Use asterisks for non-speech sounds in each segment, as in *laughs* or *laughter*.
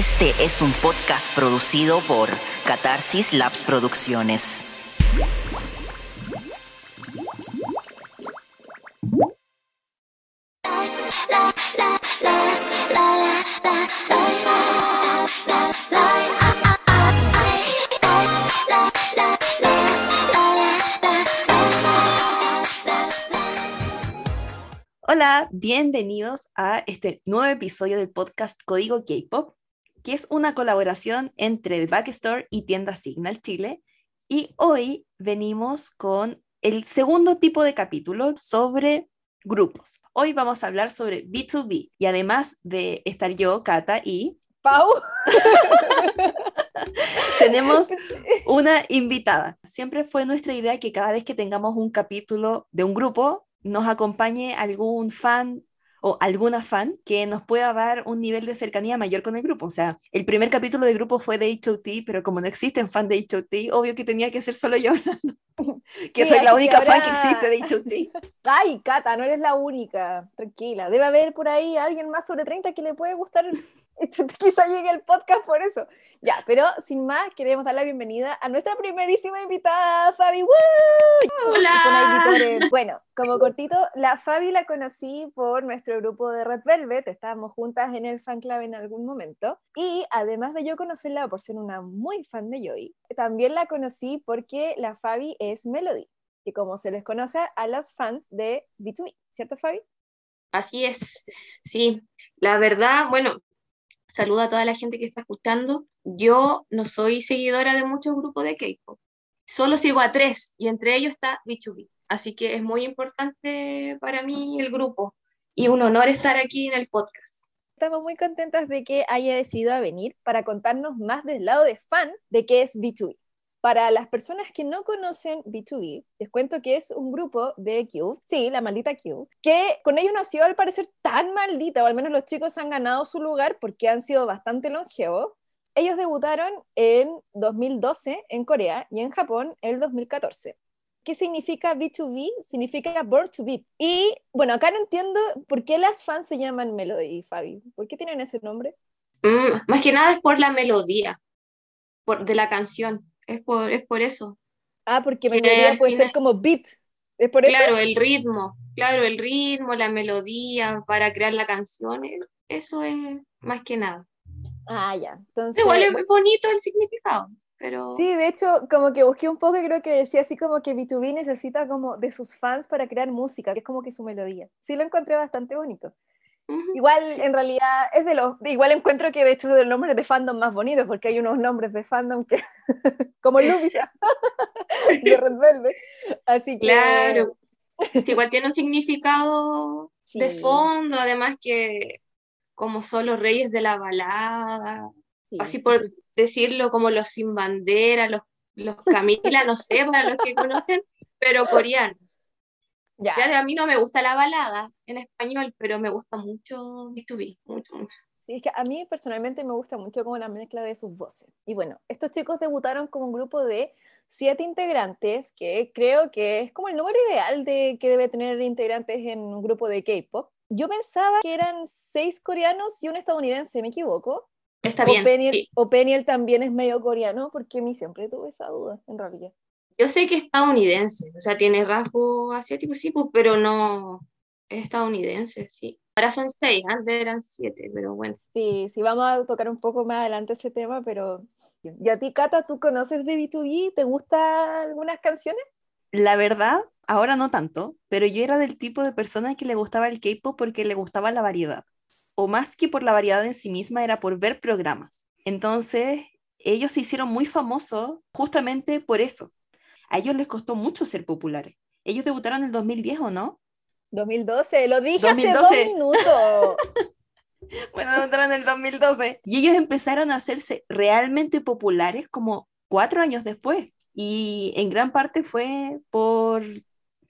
Este es un podcast producido por Catarsis Labs Producciones. Hola, bienvenidos a este nuevo episodio del podcast Código K-Pop, que es una colaboración entre The Backstore y Tienda Signal Chile. Y hoy venimos con el segundo tipo de capítulo sobre grupos. Hoy vamos a hablar sobre B2B y además de estar yo, Kata y Pau. *laughs* tenemos una invitada. Siempre fue nuestra idea que cada vez que tengamos un capítulo de un grupo, nos acompañe algún fan o alguna fan que nos pueda dar un nivel de cercanía mayor con el grupo. O sea, el primer capítulo del grupo fue de HOT, pero como no existen fan de HOT, obvio que tenía que ser solo yo *laughs* hablando. *laughs* que Sí, soy la única que fan que existe de *laughs* HOT. Ay, Cata, no eres la única. Tranquila. Debe haber por ahí alguien más sobre 30 que le puede gustar. Esto *laughs* Quizá llegue el podcast por eso. Ya, pero sin más, queremos dar la bienvenida a nuestra primerísima invitada, Fabi. ¡Woo! Hola. Bueno, como cortito, la Fabi la conocí por nuestro grupo de Red Velvet, estábamos juntas en el fan club en algún momento, y además de yo conocerla por ser una muy fan de Joy, también la conocí porque la Fabi es Melody, que como se les conoce a los fans de B2B, ¿cierto Fabi? Así es, sí. La verdad, bueno, saludo a toda la gente que está escuchando. Yo no soy seguidora de muchos grupos de K-pop. Solo sigo a tres y entre ellos está B2B. Así que es muy importante para mí el grupo y un honor estar aquí en el podcast. Estamos muy contentas de que haya decidido venir para contarnos más del lado de fan de qué es B2B. Para las personas que no conocen B2B, les cuento que es un grupo de Cube, sí, la maldita Cube, que con ellos no ha sido al parecer tan maldita, o al menos los chicos han ganado su lugar porque han sido bastante longevos. Ellos debutaron en 2012 en Corea y en Japón el 2014. ¿Qué significa B2B? Significa Born to Beat. Y bueno, acá no entiendo por qué las fans se llaman Melody, Fabi. ¿Por qué tienen ese nombre? Mm, más que nada es por la melodía por, de la canción. Es por, es por eso. Ah, porque Que melodía puede ser final- como beat. ¿Es por eso? Claro, el ritmo, claro, el ritmo, la melodía para crear la canción, eh, eso es más que nada. Ah, ya. Entonces, Igual es muy bonito el significado, pero sí, de hecho, como que busqué un poco y creo que decía así como que B2B necesita como de sus fans para crear música, que es como que su melodía. Sí, lo encontré bastante bonito. Igual, Sí. en realidad, es de los. Igual encuentro que de hecho es de los nombres de fandom más bonitos, porque hay unos nombres de fandom que. *laughs* como *laughs* Lubisa, de *laughs* Red Velvet. Así que. Claro. sí, igual tiene un significado de fondo, además que como son los reyes de la balada, sí, así por decirlo, como los sin bandera, los, los Camila, no sé, para los que conocen, pero coreanos. Ya. Claro, a mí no me gusta la balada en español, pero me gusta mucho B2B, mucho, mucho. Sí, es que a mí personalmente me gusta mucho como la mezcla de sus voces. Y bueno, estos chicos debutaron como un grupo de siete integrantes, que creo que es como el número ideal de que debe tener integrantes en un grupo de K-pop. Yo pensaba que eran seis coreanos y un estadounidense, ¿me equivoco? Está o, bien, Peniel, sí. o Peniel también es medio coreano, porque a mí siempre tuve esa duda, en realidad. Yo sé que es estadounidense, o sea, tiene rasgos asiáticos, sí, pues, pero no es estadounidense, sí. Ahora son seis, antes eran siete, pero bueno. Sí, sí, vamos a tocar un poco más adelante ese tema, pero... ¿Y a ti, Cata, tú conoces de B2B? ¿Te gustan algunas canciones? La verdad, ahora no tanto, pero yo era del tipo de persona que le gustaba el K-pop porque le gustaba la variedad. O más que por la variedad en sí misma, era por ver programas. Entonces, ellos se hicieron muy famosos justamente por eso. A ellos les costó mucho ser populares. Ellos debutaron en el 2010, ¿o no? 2012, lo dije 2012. hace dos minutos. *laughs* Bueno, debutaron en el 2012. Y ellos empezaron a hacerse realmente populares como cuatro años después. Y en gran parte fue por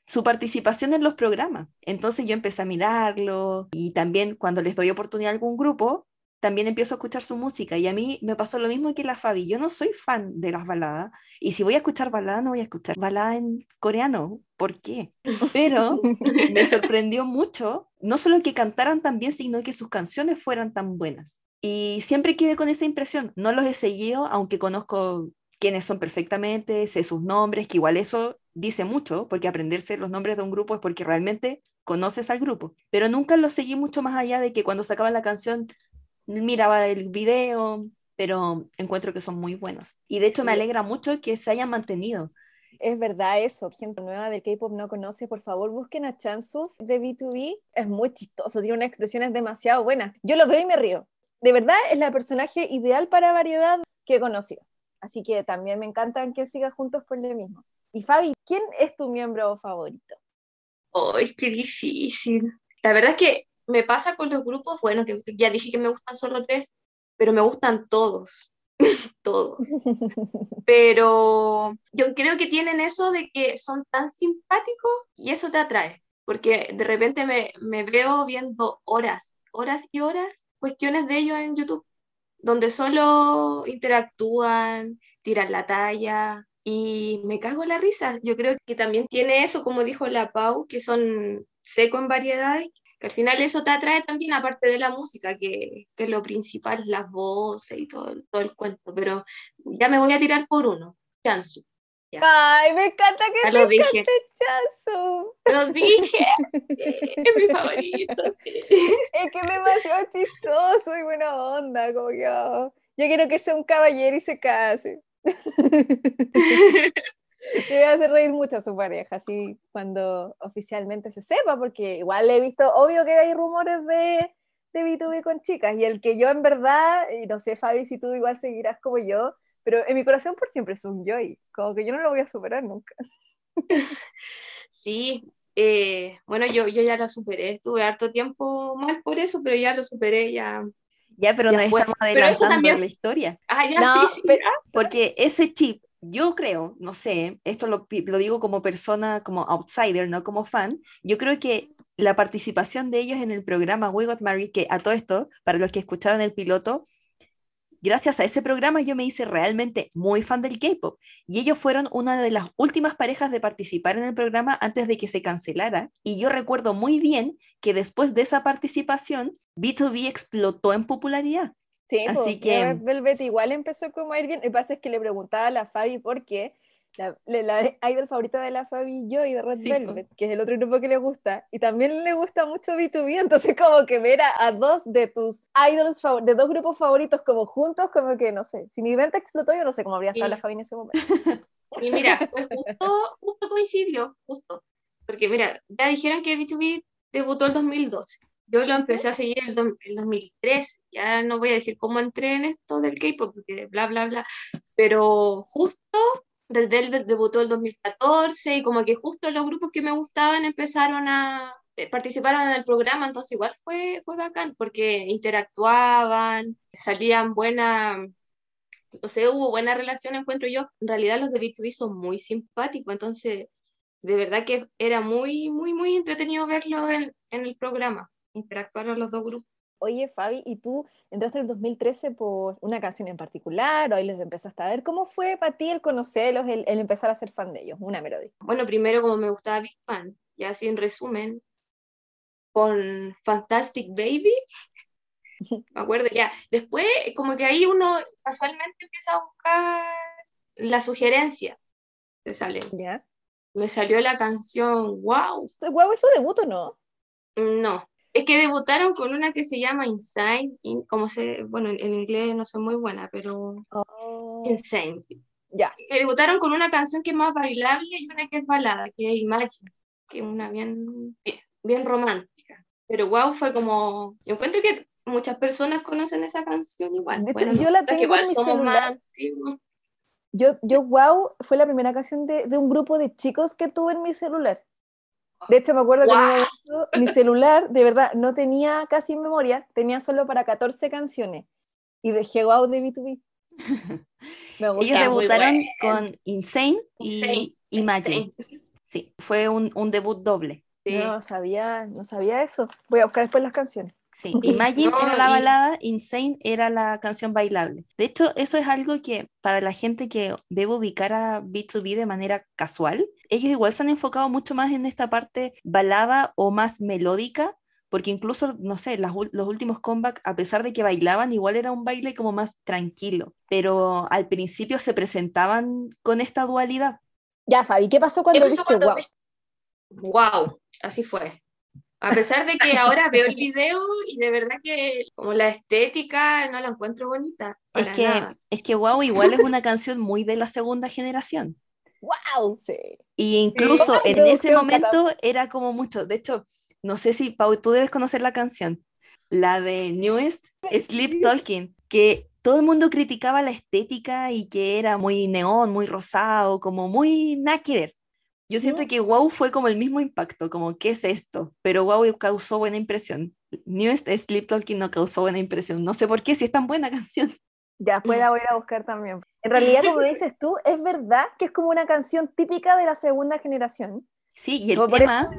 su participación en los programas. Entonces yo empecé a mirarlo y también cuando les doy oportunidad a algún grupo, también empiezo a escuchar su música. Y a mí me pasó lo mismo que la Fabi. Yo no soy fan de las baladas. Y si voy a escuchar balada, no voy a escuchar balada en coreano. ¿Por qué? Pero *laughs* me sorprendió mucho, no solo que cantaran tan bien, sino que sus canciones fueran tan buenas. Y siempre quedé con esa impresión. No los he seguido, aunque conozco quiénes son perfectamente, sé sus nombres, que igual eso dice mucho, porque aprenderse los nombres de un grupo es porque realmente conoces al grupo. Pero nunca los seguí mucho más allá de que cuando sacaban la canción miraba el video, pero encuentro que son muy buenos. Y de hecho me alegra mucho que se hayan mantenido. Es verdad eso, gente nueva del K-pop no conoce, por favor busquen a Chansu de B2B, es muy chistoso, tiene unas expresiones demasiado buenas. Yo lo veo y me río. De verdad es la personaje ideal para variedad que he conocido. Así que también me encantan que siga juntos por lo mismo. Y Fabi, ¿quién es tu miembro favorito? ¡Ay, qué difícil! La verdad es que me pasa con los grupos, bueno, que ya dije que me gustan solo tres, pero me gustan todos, *laughs* todos. *laughs* Pero yo creo que tienen eso de que son tan simpáticos y eso te atrae, porque de repente me, me veo viendo horas, horas y horas cuestiones de ellos en YouTube, donde solo interactúan, tiran la talla, y me cago en la risa. Yo creo que también tiene eso, como dijo la Pau, que son seco en variedades al final eso te atrae también, aparte de la música, que, que es lo principal, las voces y todo, todo el cuento. Pero ya me voy a tirar por uno, Chansu. Ay, me encanta que te dije. Chansu. Lo dije, *laughs* es mi favorito. Sí. Es que es demasiado chistoso y buena onda, como que oh, yo quiero que sea un caballero y se case. *laughs* Te voy a hacer reír mucho a su pareja, así cuando oficialmente se sepa, porque igual he visto, obvio que hay rumores de, de B2B con chicas, y el que yo en verdad, y no sé, Fabi, si tú igual seguirás como yo, pero en mi corazón por siempre es un Joy, como que yo no lo voy a superar nunca. *laughs* Sí, eh, bueno, yo, yo ya la superé, estuve harto tiempo mal por eso, pero ya lo superé, ya Ya, pero Ya nos fue. estamos Pero eso adelantando también- la historia. Ah, ya No, sí, sí. pero- ah, Porque ese chip, yo creo, no sé, esto lo, digo como persona, como outsider, no como fan, yo creo que la participación de ellos en el programa We Got Married, que a todo esto, para los que escucharon el piloto, gracias a ese programa yo me hice realmente muy fan del K-pop. Y ellos fueron una de las últimas parejas de participar en el programa antes de que se cancelara. Y yo recuerdo muy bien que después de esa participación, B2B explotó en popularidad. Sí, Así pues, que- Red Velvet igual empezó como a ir bien. Lo que pasa es que le preguntaba a la Fabi por qué. La, la, la idol favorita de la Fabi y yo y de Red Sí, po. Velvet, que es el otro grupo que le gusta, y también le gusta mucho B2B, entonces como que ver a, a dos de tus idols, de dos grupos favoritos como juntos, como que no sé, si mi venta explotó yo no sé cómo habría estado la Fabi en ese momento. *laughs* Y mira, fue justo, justo coincidió, justo. Porque mira, ya dijeron que B2B debutó el 2012. Yo lo empecé a seguir el, do- el 2013. Ya no voy a decir cómo entré en esto del K-pop, porque bla, bla, bla. Pero justo Red Velvet debutó el 2014 y como que justo los grupos que me gustaban empezaron a eh, participaron en el programa, entonces igual fue, fue bacán porque interactuaban, salían buenas no sé, hubo buena relación, encuentro yo. En realidad los de B2B son muy simpáticos, entonces de verdad que era muy, muy, muy entretenido verlo en, en el programa, interactuaron los dos grupos. Oye, Fabi, ¿y tú entraste en el 2013 por una canción en particular o ahí los empezaste a ver? ¿Cómo fue para ti el conocerlos, el, el empezar a ser fan de ellos? Una melodía. Bueno, primero como me gustaba Big Bang, y así en resumen, con Fantastic Baby, *laughs* me acuerdo ya. Después como que ahí uno casualmente empieza a buscar la sugerencia que sale. ¿Ya? Me salió la canción Wow, Guau, ¿es su debut o no? No, es que debutaron con una que se llama Insane, in- como se, bueno, en, en inglés no soy muy buena, pero Oh, Insane. ya. Que debutaron con una canción que es más bailable y una que es balada, que es Imagine, que es una bien, bien, bien romántica. Pero wow, fue como, yo encuentro que muchas personas conocen esa canción igual. De hecho, Bueno, yo la tengo en igual mi somos celular. más antiguos. Yo, yo, wow, fue la primera canción de, de un grupo de chicos que tuve en mi celular. De hecho, me acuerdo que en un momento mi celular, de verdad, no tenía casi memoria, tenía solo para 14 canciones. Y dejé wow de B2B. Me *laughs* gusta. Ellos debutaron bueno. con Insane y Insane, Imagine. Insane. Sí, fue un, un debut doble. Sí. No sabía, no sabía eso. Voy a buscar después las canciones. Sí, Imagine No, era la y- balada, Insane era la canción bailable. De hecho, eso es algo que para la gente que debe ubicar a B2B de manera casual, ellos igual se han enfocado mucho más en esta parte balada o más melódica, porque incluso, no sé, las los últimos comebacks, a pesar de que bailaban, igual era un baile como más tranquilo, pero al principio se presentaban con esta dualidad. Ya, Fabi, ¿qué pasó ¿Qué cuando pasó viste cuando wow? Wow, así fue. A pesar de que ahora veo el video y de verdad que como la estética no la encuentro bonita. Es que, nada. es que Wow igual es una *laughs* canción muy de la segunda generación. ¡Wow! Sí. Y incluso en ese momento era como mucho. De hecho, no sé si, Pau, tú debes conocer la canción, la de Newest, Sleep Talking, que todo el mundo criticaba la estética y que era muy neón, muy rosado, como muy nada que ver. Yo siento que Wow fue como el mismo impacto, como ¿qué es esto? Pero Wow causó buena impresión. Newest Sleep Talking no causó buena impresión. No sé por qué, si es tan buena *laughs* canción. Ya, después la voy a ir a buscar también. En realidad, como dices tú, es verdad que es como una canción típica de la segunda generación. Sí, y el Como tema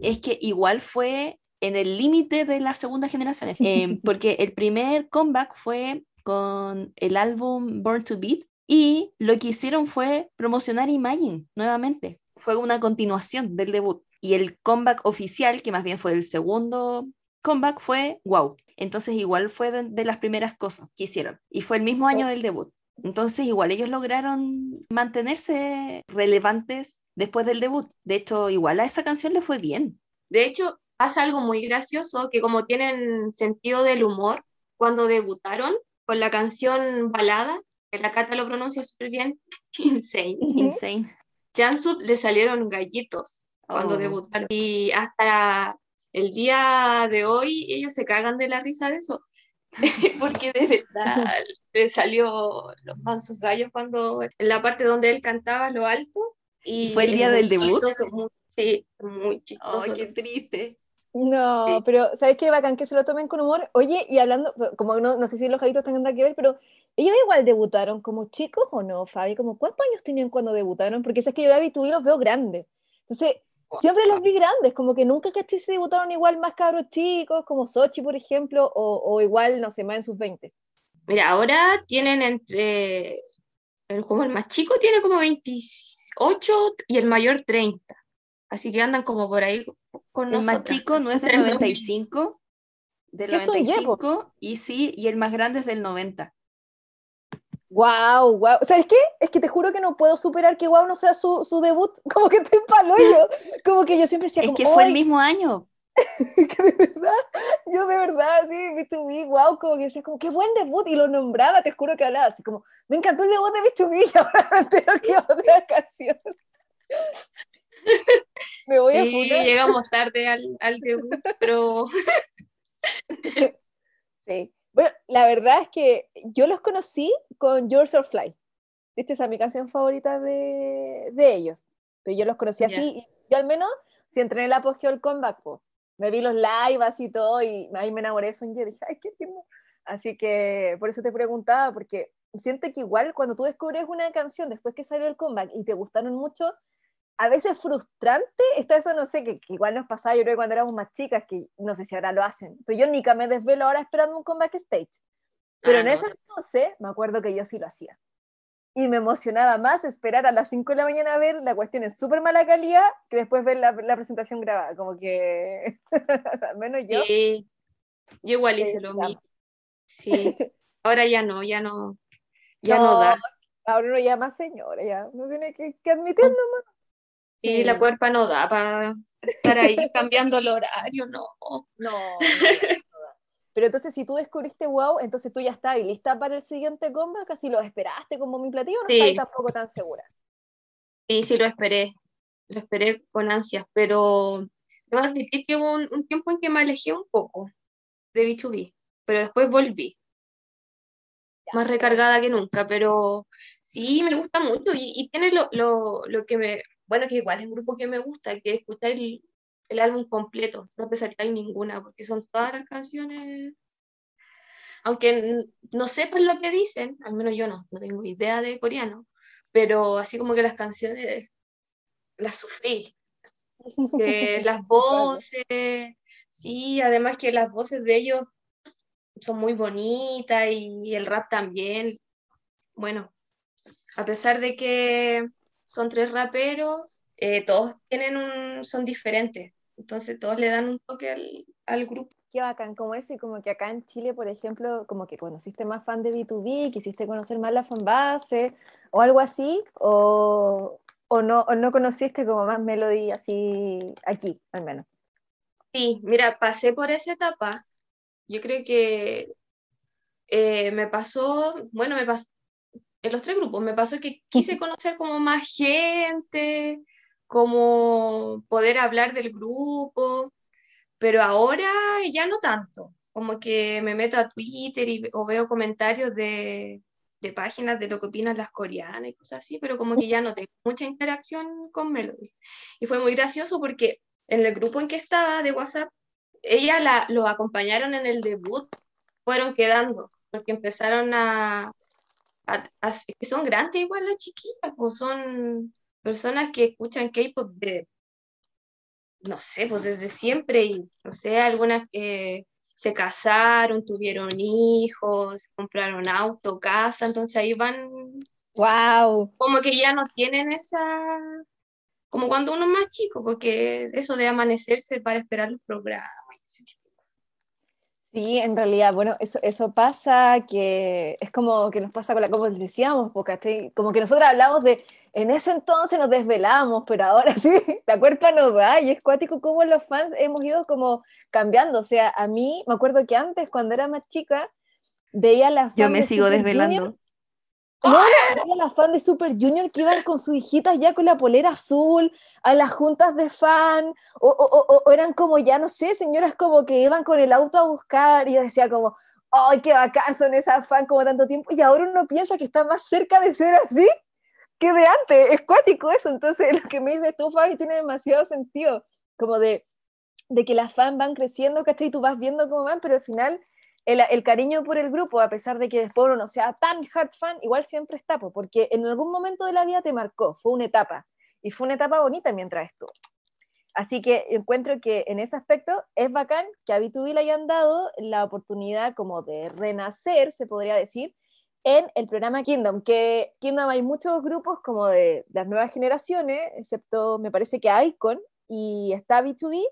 es que igual fue en el límite de la segunda generación, eh, *laughs* porque el primer comeback fue con el álbum Born to Beat y lo que hicieron fue promocionar Imagine nuevamente. Fue una continuación del debut. Y el comeback oficial, que más bien fue el segundo comeback, fue Wow. Entonces igual fue de, de las primeras cosas que hicieron. Y fue el mismo año del debut. Entonces igual ellos lograron mantenerse relevantes después del debut. De hecho, igual a esa canción le fue bien. De hecho, pasa algo muy gracioso, que como tienen sentido del humor, cuando debutaron con la canción Balada, que la Cata lo pronuncia súper bien, *laughs* Insane. Insane. Jansup le salieron gallitos cuando Oh. debutaron. Y hasta el día de hoy ellos se cagan de la risa de eso. *laughs* Porque de verdad le salió los mansos gallos cuando en la parte donde él cantaba lo alto. Y ¿Fue el día del debut? chistoso, muy, sí, muy chistoso. triste. No, Sí. pero ¿sabes qué bacán que se lo tomen con humor? Oye, y hablando, como no, no sé si los gajitos tendrán que ver, pero ellos igual debutaron como chicos o no, Fabi, como ¿cuántos años tenían cuando debutaron? Porque es que yo a B2B los veo grandes. Entonces, siempre los vi grandes, como que nunca caché si debutaron igual más cabros chicos, como Sochi, por ejemplo, o, o igual, no sé, más en sus 20. Mira, ahora tienen entre, el- como el más chico tiene como 28 y el mayor 30. Así que andan como por ahí con El más chico no es del *laughs* Entonces, 95, del ¿Qué son, Yepo? 95, y sí, y el más grande es del 90. Wow, wow. ¿Sabes qué? Es que te juro que no puedo superar que wow no sea su, su debut. *laughs* Como que estoy palo yo. Como que yo siempre decía, Es como, que fue el "Ay, mismo año. *laughs* que de verdad, yo de verdad, sí, B2B, wow, como que decía, como, qué buen debut, y lo nombraba, te juro que hablaba así como, me encantó el debut de B2B, y ahora me entero que otra canción. *laughs* Me voy a Sí, llegamos tarde al, al debut, pero *laughs* Sí. Bueno, la verdad es que yo los conocí con Yours or Fly. De hecho, esa es mi canción favorita de, de ellos. Pero yo los conocí así, y yo al menos, si entré en el apogeo del comeback, po, me vi los live así y todo, y ahí me enamoré de Ye, dije, ay, qué tierno. Así que por eso te preguntaba, porque siento que igual cuando tú descubres una canción después que salió el comeback y te gustaron mucho, a veces frustrante está eso, no sé, que, que igual nos pasaba, yo creo que cuando éramos más chicas, que no sé si ahora lo hacen, pero yo ni me desvelo ahora esperando un comeback stage. Pero Ah, en no. ese entonces me acuerdo que yo sí lo hacía. Y me emocionaba más esperar a las 5 de la mañana a ver la cuestión en súper mala calidad que después ver la, la presentación grabada. Como que, *laughs* al menos yo. sí, yo igual hice lo ya. mismo. Sí, *laughs* ahora ya no, ya no, ya no, No, da. Ahora uno ya más señora, ya. Uno tiene que, que admitirlo. nomás. Sí, Sí. la cuerpa no da para estar ahí *laughs* cambiando el horario, no. No, no, no da. Pero entonces, si tú descubriste wow, entonces tú ya estabas lista para el siguiente comeback, casi lo esperaste como mi platillo, o no Sí. estabas tampoco tan segura. Sí, sí, lo esperé, lo esperé con ansias, pero debo admitir que hubo un, un tiempo en que me alejé un poco de B2B, pero después volví, más recargada que nunca, pero sí, me gusta mucho y, y tiene lo, lo, lo que me, bueno, que igual es un grupo que me gusta, que escuchar el, el álbum completo, no te saltáis ninguna, porque son todas las canciones, aunque no sepan lo que dicen, al menos yo no, no tengo idea de coreano, pero así como que las canciones las sufrí, que *laughs* las voces, sí, además que las voces de ellos son muy bonitas y el rap también. Bueno, a pesar de que son tres raperos, eh, todos tienen un, son diferentes. Entonces todos le dan un toque al, al grupo. Qué bacán, como eso, y como que acá en Chile, por ejemplo, como que conociste más fan de B2B, quisiste conocer más la fanbase, o algo así, o, o no, o no conociste como más Melody así aquí, al menos. Sí, mira, pasé por esa etapa. Yo creo que eh, me pasó, bueno, me pasó, en los tres grupos, me pasó que quise conocer como más gente, como poder hablar del grupo, pero ahora ya no tanto. Como que me meto a Twitter y, o veo comentarios de, de páginas de lo que opinan las coreanas y cosas así, pero como que ya no tengo mucha interacción con Melody. Y fue muy gracioso porque en el grupo en que estaba de WhatsApp, ella la, los acompañaron en el debut, fueron quedando, porque empezaron a, que son grandes igual las chiquillas, pues son personas que escuchan K-pop de, no sé, pues desde siempre, y no sé, algunas que se casaron, tuvieron hijos, compraron auto, casa, entonces ahí van, ¡Wow! como que ya no tienen esa, como cuando uno es más chico, porque eso de amanecerse para esperar los programas, ese tipo. Sí, en realidad, bueno, eso, eso pasa que es como que nos pasa con la, como les decíamos, porque ¿cachai? como que nosotros hablamos de, en ese entonces nos desvelamos, pero ahora *laughs* sí, la cuerpa nos da, y es cuático como los fans hemos ido como cambiando, o sea, a mí, me acuerdo que antes, cuando era más chica, veía las Yo me sigo desvelando. No, veía las fans de Super Junior que iban con sus hijitas ya con la polera azul a las juntas de fan, o, o- o- o eran como ya, no sé, señoras como que iban con el auto a buscar, y yo decía como, ¡ay, qué bacán son esas fans como tanto tiempo! Y ahora uno piensa que está más cerca de ser así que de antes, es cuático eso, entonces *laughs* lo que me dices tú, Fabi, tiene demasiado sentido, como de, de que las fans van creciendo, ¿cachai? Y tú vas viendo cómo van, pero al final el, cariño por el grupo, a pesar de que después uno no sea tan hard fan, igual siempre está, po, porque en algún momento de la vida te marcó, fue una etapa, y fue una etapa bonita mientras estuvo. Así que encuentro que en ese aspecto es bacán que a B2B le hayan dado la oportunidad como de renacer, se podría decir, en el programa Kingdom, que Kingdom hay muchos grupos como de las nuevas generaciones, excepto me parece que Icon y está B2B,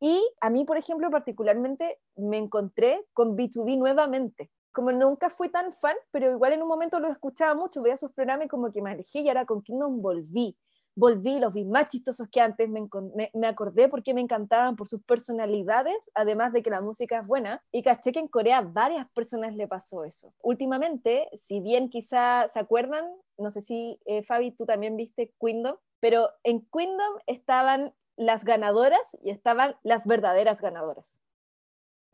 y a mí, por ejemplo, particularmente me encontré con B2B nuevamente. Como nunca fui tan fan, pero igual en un momento los escuchaba mucho, veía sus programas y como que me alejé y ahora con Kingdom volví. Volví, los vi más chistosos que antes, me, me, me acordé porque me encantaban por sus personalidades, además de que la música es buena. Y caché que en Corea varias personas le pasó eso. Últimamente, si bien quizá se acuerdan, no sé si eh, Fabi, tú también viste Kingdom, pero en Kingdom estaban las ganadoras y estaban las verdaderas ganadoras.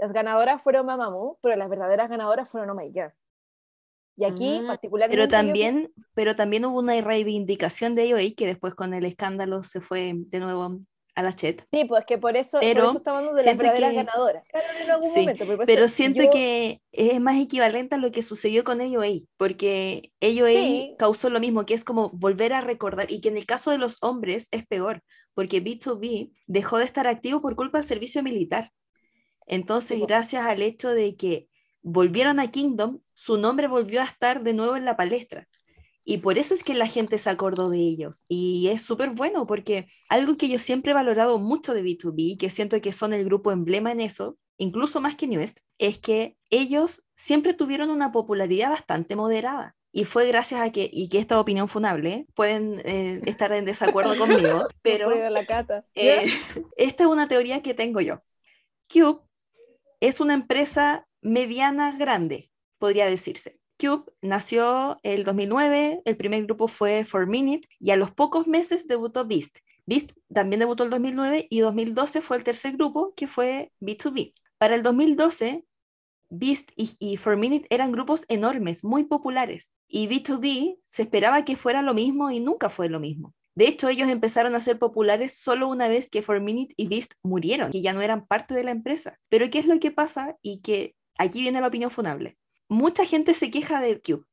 Las ganadoras fueron Mamamoo, pero las verdaderas ganadoras fueron Oh My Girl. Y aquí, Mm, particularmente. Pero yo- también, pero también hubo una reivindicación de ello que después con el escándalo se fue de nuevo a la chat. Sí, pues que por eso, Pero por eso estamos hablando de las verdaderas que- ganadoras. Claro, en algún Sí, momento, pero Pero siento yo- que es más equivalente a lo que sucedió con AOA, porque AOA Sí. causó lo mismo, que es como volver a recordar, y que en el caso de los hombres es peor, porque B2B dejó de estar activo por culpa del servicio militar. Entonces, Sí, gracias al hecho de que volvieron a Kingdom, su nombre volvió a estar de nuevo en la palestra. Y por eso es que la gente se acordó de ellos. Y es súper bueno porque algo que yo siempre he valorado mucho de B2B, y que siento que son el grupo emblema en eso, incluso más que Newest, es que ellos siempre tuvieron una popularidad bastante moderada. Y fue gracias a que, y que esta opinión funable, ¿eh? pueden eh, estar en desacuerdo *laughs* conmigo, pero la cata. eh, *laughs* esta es una teoría que tengo yo. Cube es una empresa mediana grande, podría decirse. Cube nació el 2009, el primer grupo fue For Minute y a los pocos meses debutó Beast. Beast también debutó el 2009 y 2012 fue el tercer grupo que fue B2B. Para el 2012, Beast y, y For Minute eran grupos enormes, muy populares y B2B se esperaba que fuera lo mismo y nunca fue lo mismo. De hecho, ellos empezaron a ser populares solo una vez que For Minute y Beast murieron, que ya no eran parte de la empresa. Pero ¿qué es lo que pasa? Y que aquí viene la opinión funable. Mucha gente se queja de Cube.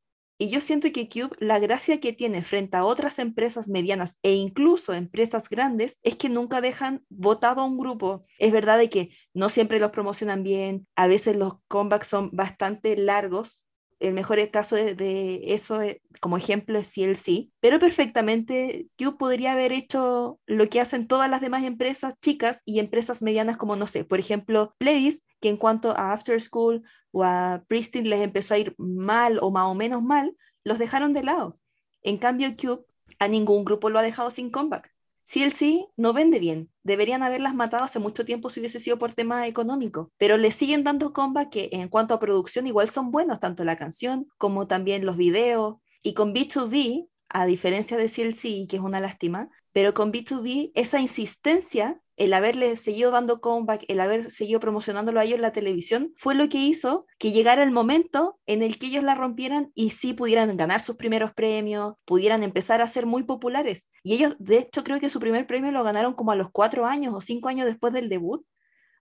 Y yo siento que Cube, la gracia que tiene frente a otras empresas medianas e incluso empresas grandes, es que nunca dejan votado a un grupo. Es verdad de que no siempre los promocionan bien, a veces los comebacks son bastante largos, el mejor caso de, eso eh, como ejemplo es CLC, pero perfectamente Cube podría haber hecho lo que hacen todas las demás empresas chicas y empresas medianas como, no sé, por ejemplo, Pledis, que en cuanto a After School o a Pristine les empezó a ir mal o más o menos mal, los dejaron de lado. En cambio, Cube a ningún grupo lo ha dejado sin comeback. CLC no vende bien. Deberían haberlas matado hace mucho tiempo si hubiese sido por tema económico. Pero le siguen dando comeback que en cuanto a producción igual son buenos, tanto la canción como también los videos. Y con B2B, a diferencia de CLC, que es una lástima, pero con B2B, esa insistencia, el haberle seguido dando comeback, el haber seguido promocionándolo a ellos en la televisión, fue lo que hizo que llegara el momento en el que ellos la rompieran y sí pudieran ganar sus primeros premios, pudieran empezar a ser muy populares. Y ellos, de hecho, creo que su primer premio lo ganaron como a los cuatro años o cinco años después del debut.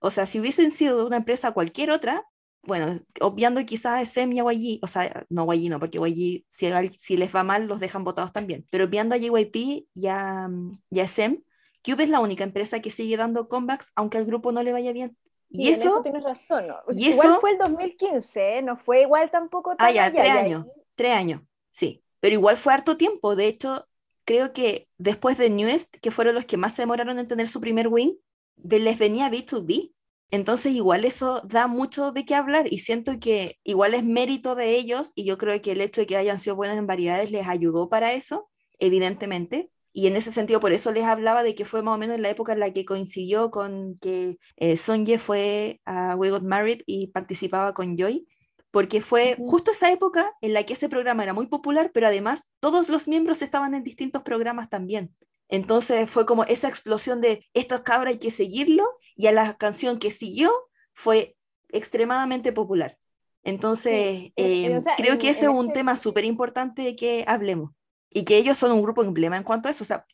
O sea, si hubiesen sido de una empresa cualquier otra, bueno, obviando quizás a SM y a YG, o sea, no YG no, porque YG si, si, les va mal los dejan votados también, pero obviando a JYP y a, y a SM, Cube es la única empresa que sigue dando comebacks aunque al grupo no le vaya bien. Y, eso, eso, tienes razón. ¿no? Y igual eso, fue el 2015, ¿eh? no fue igual tampoco. Tan ah, ya, tres años, tres años, sí. Pero igual fue harto tiempo. De hecho, creo que después de Newest, que fueron los que más se demoraron en tener su primer win, les venía B2B. Entonces igual eso da mucho de qué hablar y siento que igual es mérito de ellos y yo creo que el hecho de que hayan sido buenos en variedades les ayudó para eso, evidentemente. Y en ese sentido, por eso les hablaba de que fue más o menos en la época en la que coincidió con que eh, Sonye fue a We Got Married y participaba con Joy, porque fue justo esa época en la que ese programa era muy popular, pero además todos los miembros estaban en distintos programas también. Entonces fue como esa explosión de estos cabros hay que seguirlo y a la canción que siguió fue extremadamente popular. Entonces, em, creo que ese es un tema súper importante que hablemos y que ellos son un grupo emblema en cuanto a eso. O sea,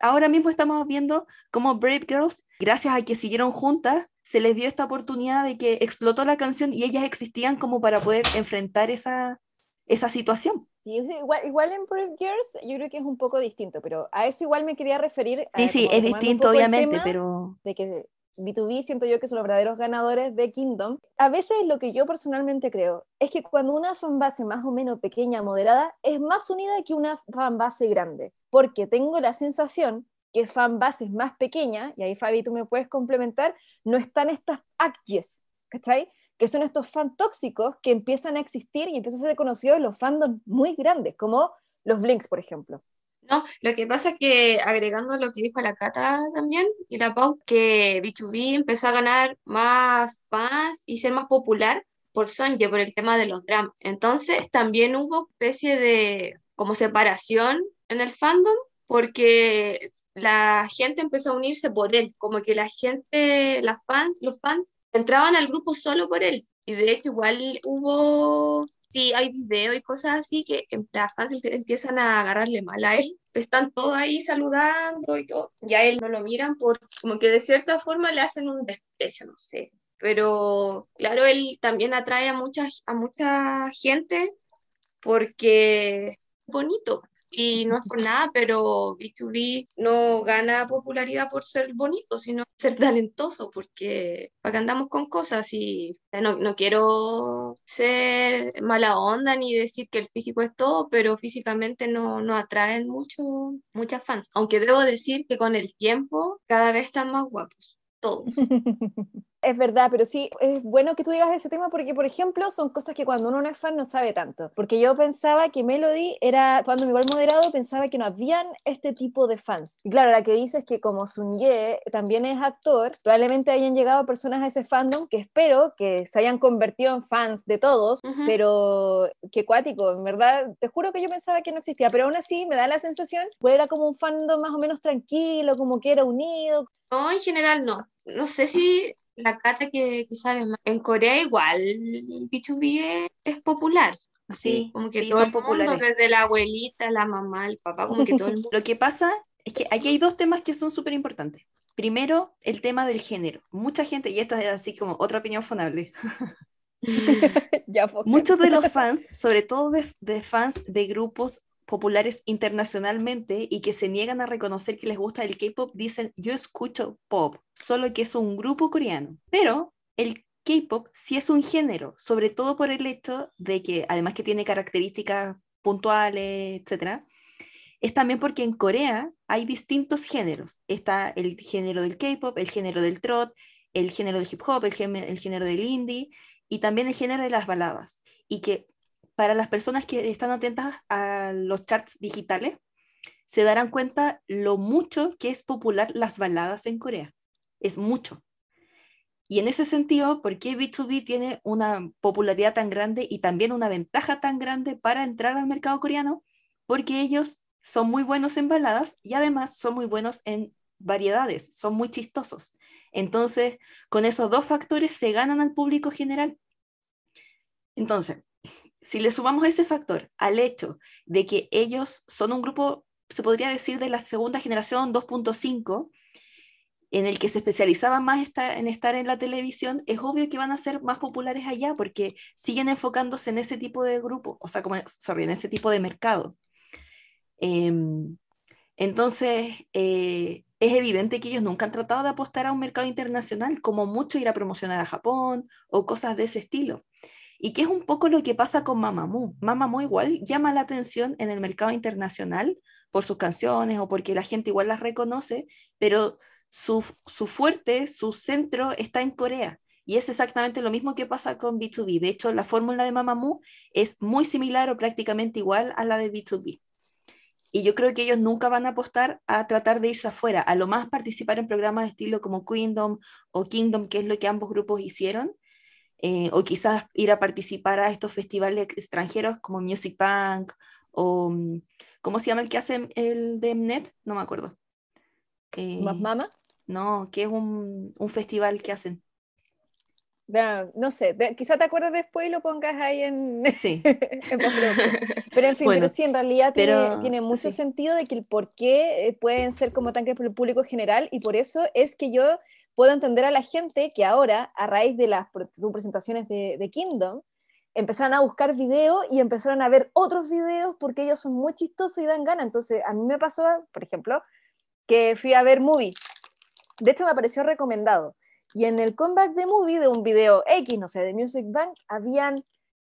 ahora mismo estamos viendo cómo Brave Girls, gracias a que siguieron juntas, se les dio esta oportunidad de que explotó la canción y ellas existían como para poder enfrentar esa, esa situación. igual, igual, en Brave Girls yo creo que es un poco distinto, pero a eso igual me quería referir. Sí, sí, es distinto obviamente, pero... De que B2B siento yo que son los verdaderos ganadores de Kingdom. A veces lo que yo personalmente creo es que cuando una fanbase más o menos pequeña, moderada, es más unida que una fanbase grande, porque tengo la sensación que fanbases más pequeñas, y ahí Fabi tú me puedes complementar, no están estas acties, ¿cachai? Que son estos fan tóxicos que empiezan a existir y empiezan a ser conocidos los fandoms muy grandes, como los Blinks, por ejemplo. No, lo que pasa es que agregando lo que dijo la Cata también y la Pau, que B2B empezó a ganar más fans y ser más popular por Sonye, por el tema de los dramas. Entonces también hubo especie de como separación en el fandom porque la gente empezó a unirse por él, como que la gente, las fans, los fans entraban al grupo solo por él. Y de hecho igual hubo sí hay videos y cosas así que las fans empiezan a agarrarle mal a él. *laughs* Están todos ahí saludando y todo. Ya él no lo miran por como que de cierta forma le hacen un desprecio, no sé. Pero claro, él también atrae a mucha, a mucha gente porque es bonito. Y no es por nada, pero B2B no gana popularidad por ser bonito, sino ser talentoso, porque acá andamos con cosas y no, no quiero ser mala onda ni decir que el físico es todo, pero físicamente no, no atraen mucho, muchas fans. Aunque debo decir que con el tiempo cada vez están más guapos, todos. *laughs* es verdad, pero sí, es bueno que tú digas ese tema porque, por ejemplo, son cosas que cuando uno no es fan no sabe tanto. Porque yo pensaba que Melody era, cuando me igual moderado, pensaba que no habían este tipo de fans. Y claro, la que dices que como Sun Ye también es actor, probablemente hayan llegado personas a ese fandom que espero que se hayan convertido en fans de todos, pero qué cuático, en verdad, te juro que yo pensaba que no existía, pero aún así me da la sensación que era como un fandom más o menos tranquilo, como que era unido. No, en general no. No sé si la cata que, que sabe más. En Corea igual el B2B es, popular. Así, como que todo el mundo, desde la abuelita, la mamá, el papá, como que todo el mundo. *laughs* Lo que pasa es que aquí hay dos temas que son súper importantes. Primero, el tema del género. Mucha gente, y esto es así como otra opinión fonable. *laughs* *laughs* Muchos de los fans, sobre todo de, de, fans de grupos populares internacionalmente y que se niegan a reconocer que les gusta el K-pop, dicen yo escucho pop, solo que es un grupo coreano. Pero el K-pop sí es un género, sobre todo por el hecho de que, además que tiene características puntuales, etc., es también porque en Corea hay distintos géneros. Está el género del K-pop, el género del trot, el género del hip hop, el, el género del indie y también el género de las baladas. Y que para las personas que están atentas a los charts digitales, se darán cuenta lo mucho que es popular las baladas en Corea. Es mucho. Y en ese sentido, ¿por qué B2B tiene una popularidad tan grande y también una ventaja tan grande para entrar al mercado coreano? Porque ellos son muy buenos en baladas y además son muy buenos en variedades, son muy chistosos. Entonces, con esos dos factores se ganan al público general. Entonces, si le sumamos ese factor al hecho de que ellos son un grupo, se podría decir, de la segunda generación 2.5, en el que se especializaban más en estar en la televisión, es obvio que van a ser más populares allá porque siguen enfocándose en ese tipo de grupo, o sea, como, sorry, en ese tipo de mercado. Em, entonces, eh, es evidente que ellos nunca han tratado de apostar a un mercado internacional, como mucho ir a promocionar a Japón o cosas de ese estilo. Y que es un poco lo que pasa con Mamamoo. Mamamoo igual llama la atención en el mercado internacional por sus canciones o porque la gente igual las reconoce, pero su, fuerte, su centro está en Corea. Y es exactamente lo mismo que pasa con B2B. De hecho, la fórmula de Mamamoo es muy similar o prácticamente igual a la de B2B. Y yo creo que ellos nunca van a apostar a tratar de irse afuera, a lo más participar en programas de estilo como Kingdom o Kingdom, que es lo que ambos grupos hicieron, eh, o quizás ir a participar a estos festivales extranjeros como Music Bank o, mm, ¿cómo se llama el que hace el de Mnet? No me acuerdo. Eh, ¿Más Mama? No, que es un, un festival que hacen. No sé, quizá te acuerdes después y lo pongas ahí en, *laughs* sí. *laughs* pero en fin, pero sí, en realidad tiene, mucho sentido de que el por qué eh, pueden ser como tan por el público general y por eso es que yo puedo entender a la gente que ahora, a raíz de las presentaciones de, Kingdom, empezaron a buscar videos y empezaron a ver otros videos porque ellos son muy chistosos y dan ganas. Entonces, a mí me pasó, por ejemplo, que fui a ver Movie. De hecho, me pareció recomendado y en el comeback de movie de un video X, no sé, de Music Bank, habían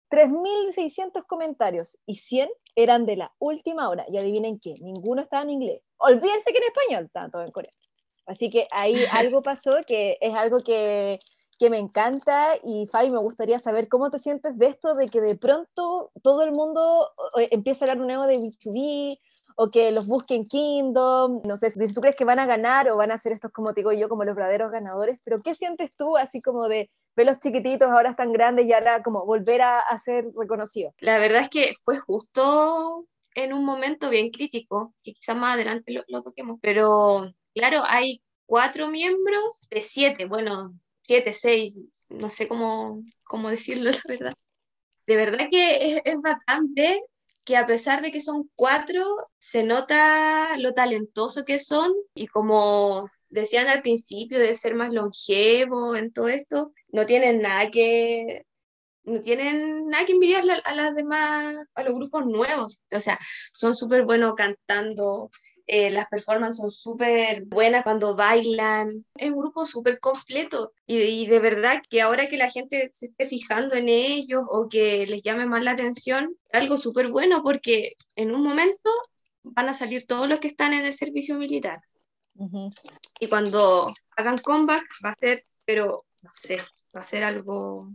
3.600 comentarios y 100 eran de la última hora. Y adivinen qué, ninguno estaba en inglés. Olvídense que en español, estaban todos en coreano. Así que ahí algo pasó que es algo que, que me encanta y Fabi, me gustaría saber cómo te sientes de esto, de que de pronto todo el mundo eh, empieza a hablar nuevo de B2B o que los busquen Kingdom, no sé, si tú crees que van a ganar o van a ser estos, como te digo yo, como los verdaderos ganadores, pero ¿qué sientes tú así como de ver los chiquititos ahora están grandes y ahora como volver a, ser reconocidos? La verdad es que fue justo en un momento bien crítico, que quizás más adelante lo, lo toquemos, pero claro, hay cuatro miembros de siete, bueno, siete, seis, no sé cómo, cómo decirlo, *laughs* la verdad. De verdad que es, es bastante que a pesar de que son cuatro, se nota lo talentoso que son y como decían al principio de ser más longevo en todo esto, no tienen nada que no tienen nada que envidiar a las demás, a los grupos nuevos. O sea, son súper buenos cantando, eh, las performances son súper buenas cuando bailan, es un grupo súper completo y, de verdad que ahora que la gente se esté fijando en ellos o que les llame más la atención, algo súper bueno porque en un momento van a salir todos los que están en el servicio militar. Y cuando hagan comeback va a ser, pero no sé, va a ser algo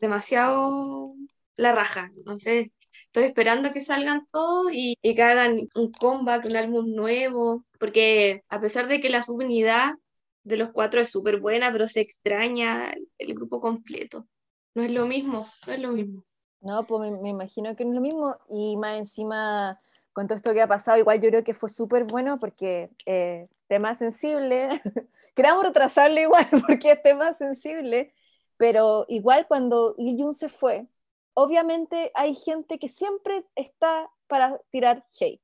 demasiado la raja. Entonces, estoy esperando que salgan todos y, que hagan un comeback, un álbum nuevo, porque a pesar de que la subunidad de los cuatro es súper buena, pero se extraña el grupo completo. No es lo mismo, no es lo mismo. No, pues me, imagino que no es lo mismo y más encima con todo esto que ha pasado, igual yo creo que fue súper bueno porque eh, tema sensible, *laughs* queramos retrasarlo igual *laughs* porque es tema sensible, pero igual cuando Lee se fue, obviamente hay gente que siempre está para tirar hate.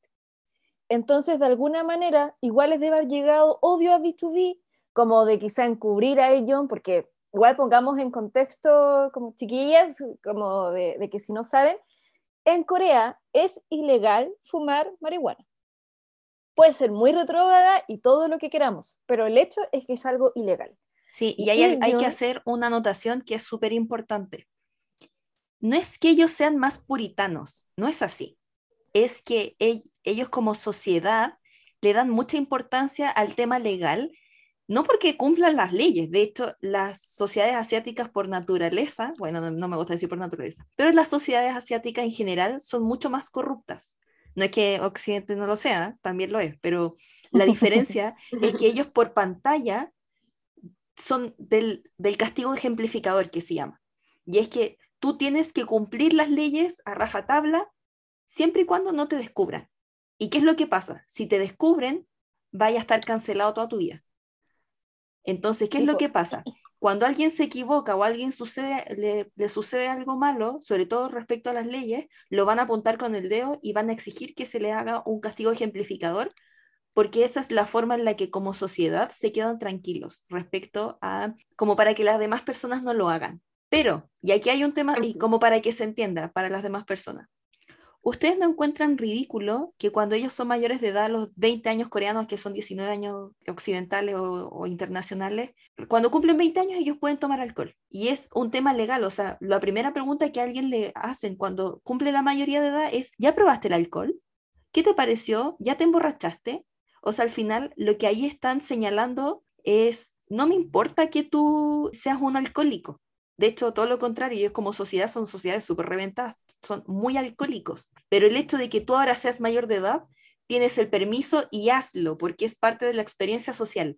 Entonces, de alguna manera, igual les debe haber llegado odio a B2B, como de quizá encubrir a ellos, porque igual pongamos en contexto como chiquillas, como de, que si no saben, en Corea es ilegal fumar marihuana. Puede ser muy retrógrada y todo lo que queramos, pero el hecho es que es algo ilegal. Sí, y hay, hay que hacer una anotación que es súper importante. No es que ellos sean más puritanos, no es así. Es que ellos como sociedad le dan mucha importancia al tema legal, no porque cumplan las leyes, de hecho las sociedades asiáticas por naturaleza, bueno, no, me gusta decir por naturaleza, pero las sociedades asiáticas en general son mucho más corruptas. No es que Occidente no lo sea, también lo es, pero la diferencia *laughs* es que ellos por pantalla son del, del castigo ejemplificador que se llama. Y es que tú tienes que cumplir las leyes a rajatabla siempre y cuando no te descubran. ¿Y qué es lo que pasa? Si te descubren, vaya a estar cancelado toda tu vida. Entonces, ¿qué es lo que pasa? Cuando alguien se equivoca o a alguien sucede, le, sucede algo malo, sobre todo respecto a las leyes, lo van a apuntar con el dedo y van a exigir que se le haga un castigo ejemplificador, porque esa es la forma en la que como sociedad se quedan tranquilos respecto a, como para que las demás personas no lo hagan. Pero, y aquí hay un tema, y como para que se entienda para las demás personas, ¿Ustedes no encuentran ridículo que cuando ellos son mayores de edad, los 20 años coreanos, que son 19 años occidentales o, internacionales, cuando cumplen 20 años ellos pueden tomar alcohol? Y es un tema legal, o sea, la primera pregunta que a alguien le hacen cuando cumple la mayoría de edad es, ¿ya probaste el alcohol? ¿Qué te pareció? ¿Ya te emborrachaste? O sea, al final lo que ahí están señalando es, no me importa que tú seas un alcohólico, de hecho, todo lo contrario, ellos como sociedad son sociedades súper reventadas, son muy alcohólicos. Pero el hecho de que tú ahora seas mayor de edad, tienes el permiso y hazlo, porque es parte de la experiencia social.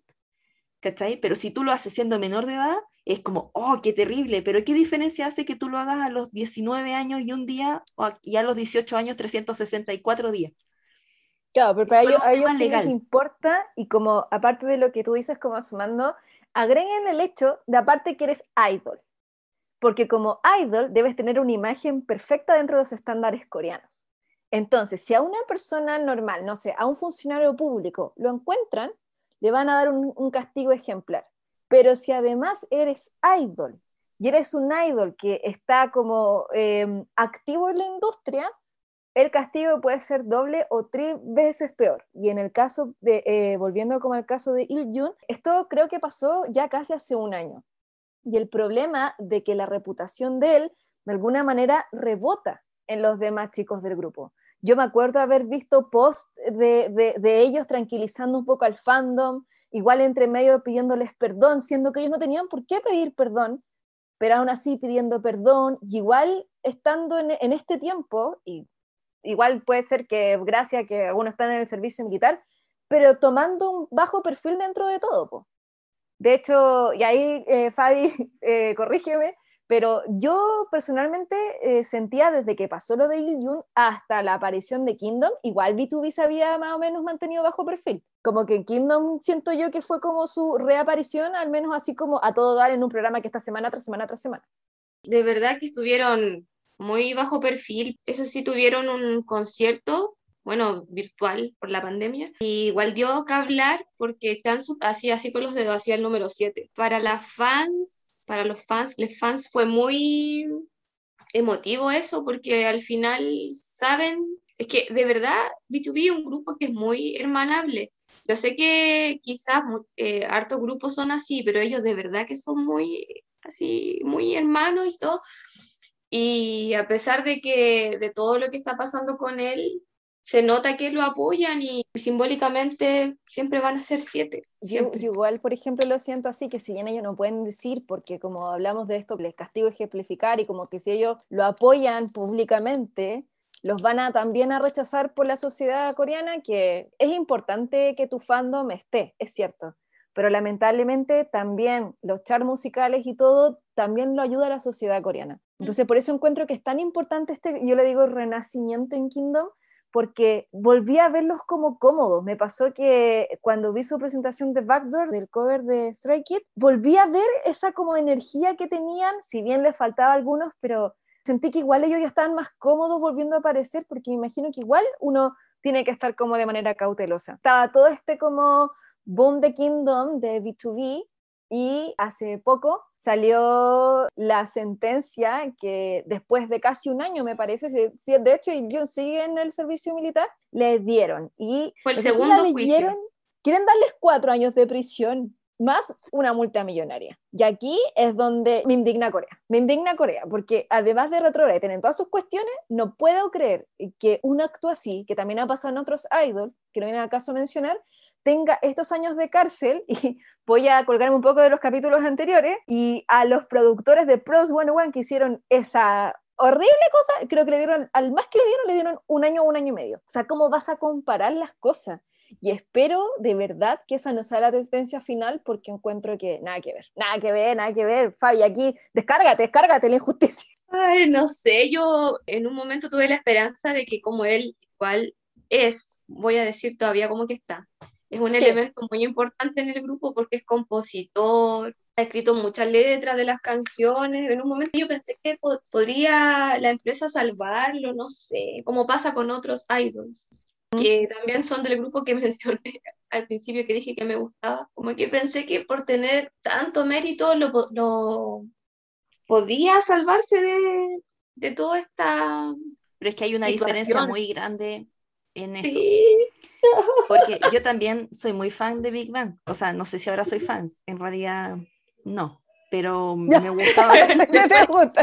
¿Cachai? Pero si tú lo haces siendo menor de edad, es como, oh, qué terrible, pero ¿qué diferencia hace que tú lo hagas a los 19 años y un día y a los 18 años 364 días? Claro, pero para ellos, a ellos sí les importa y como aparte de lo que tú dices como sumando, agreguen el hecho de aparte que eres idol porque como idol debes tener una imagen perfecta dentro de los estándares coreanos. Entonces, si a una persona normal, no sé, a un funcionario público lo encuentran, le van a dar un, castigo ejemplar. Pero si además eres idol y eres un idol que está como em, activo en la industria, el castigo puede ser doble o tres veces peor. Y en el caso de, eh, volviendo como al caso de Il Jun, esto creo que pasó ya casi hace un año y el problema de que la reputación de él de alguna manera rebota en los demás chicos del grupo. Yo me acuerdo haber visto posts de, ellos tranquilizando un poco al fandom, igual entre medio pidiéndoles perdón, siendo que ellos no tenían por qué pedir perdón, pero aún así pidiendo perdón, igual estando en, este tiempo, y igual puede ser que gracias a que algunos están en el servicio militar, pero tomando un bajo perfil dentro de todo. De hecho, y ahí eh, Fabi, *laughs* eh, corrígeme, pero yo personalmente eh, sentía desde que pasó lo de Il hasta la aparición de Kingdom, igual B2B se había más o menos mantenido bajo perfil. Como que Kingdom siento yo que fue como su reaparición, al menos así como a todo dar en un programa que está semana tras semana tras semana. De verdad que estuvieron muy bajo perfil. Eso sí, tuvieron un concierto bueno, virtual por la pandemia. Y igual dio que hablar porque están así, así con los dedos, hacia el número 7. Para las fans, para los fans, les fans fue muy emotivo eso porque al final saben, es que de verdad B2B es un grupo que es muy hermanable. Yo sé que quizás eh, hartos grupos son así, pero ellos de verdad que son muy así, muy hermanos y todo. Y a pesar de que de todo lo que está pasando con él, se nota que lo apoyan y simbólicamente siempre van a ser siete. Yo, igual, por ejemplo, lo siento así, que si bien ellos no pueden decir, porque como hablamos de esto, les castigo ejemplificar y como que si ellos lo apoyan públicamente, los van a también a rechazar por la sociedad coreana, que es importante que tu fandom esté, es cierto, pero lamentablemente también los charts musicales y todo también lo ayuda a la sociedad coreana. Entonces, por eso encuentro que es tan importante este, yo le digo, renacimiento en Kingdom, porque volví a verlos como cómodos. Me pasó que cuando vi su presentación de Backdoor, del cover de Stray Kids, volví a ver esa como energía que tenían, si bien les faltaba algunos, pero sentí que igual ellos ya estaban más cómodos volviendo a aparecer, porque me imagino que igual uno tiene que estar como de manera cautelosa. Estaba todo este como boom de Kingdom de B2B y hace poco salió la sentencia que después de casi un año, me parece, si, de hecho John sigue en el servicio militar, le dieron. Y Fue el segundo juicio. quieren darles cuatro años de prisión. más una multa millonaria. Y aquí es donde me indigna Corea. Me indigna Corea, porque además de retrograde, tienen todas sus cuestiones, no puedo creer que un acto así, que también ha pasado en otros idols, que no viene al caso mencionar, tenga estos años de cárcel *laughs* y voy a colgarme un poco de los capítulos anteriores y a los productores de Pros 101 que hicieron esa horrible cosa, creo que le dieron, al más que le dieron, le dieron un año o un año y medio. O sea, ¿cómo vas a comparar las cosas? Y espero de verdad que esa no sea la tendencia final porque encuentro que nada que ver, nada que ver, nada que ver. Fabi, aquí, descárgate, descárgate la injusticia. *laughs* Ay, no sé, yo en un momento tuve la esperanza de que como él igual es, voy a decir todavía como que está, es un elemento muy importante en el grupo porque es compositor, ha escrito muchas letras de las canciones. En un momento yo pensé que podría la empresa salvarlo, no sé, como pasa con otros idols que también son del grupo que *laughs* mencioné al principio que dije que me gustaba, como que pensé que por tener tanto mérito lo, lo podía salvarse de, de, toda esta... Pero es que hay una diferencia muy grande en eso. Porque yo también soy muy fan de Big Bang. O sea, no sé si ahora soy fan. En realidad, no. Pero me gustaba. *laughs*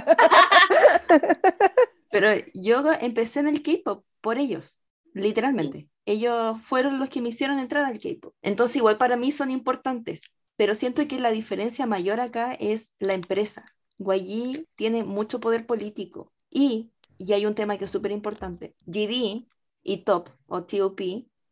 *laughs* pero yo empecé en el K-pop por ellos literalmente. Ellos fueron los que me hicieron entrar al K-pop. Entonces, igual para mí son importantes, pero siento que la diferencia mayor acá es la empresa. YG tiene mucho poder político y, y hay un tema que es súper importante, GD y Top o TOP,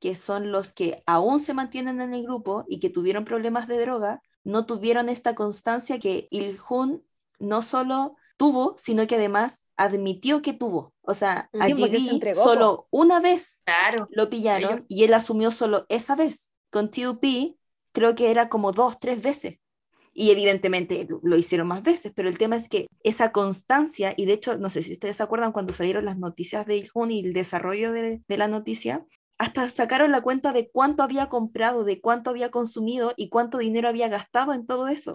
que son los que aún se mantienen en el grupo y que tuvieron problemas de droga, no tuvieron esta constancia que Ilhun no solo tuvo, sino que además admitió que tuvo. O sea, a GD solo una vez lo pillaron y él asumió solo esa vez. Con TUP creo que era como dos, tres veces. Y evidentemente lo hicieron más veces, pero el tema es que esa constancia, y de hecho, no sé si ustedes se acuerdan cuando salieron las noticias de Ilhun y el desarrollo de, de la noticia, hasta sacaron la cuenta de cuánto había comprado, de cuánto había consumido y cuánto dinero había gastado en todo eso.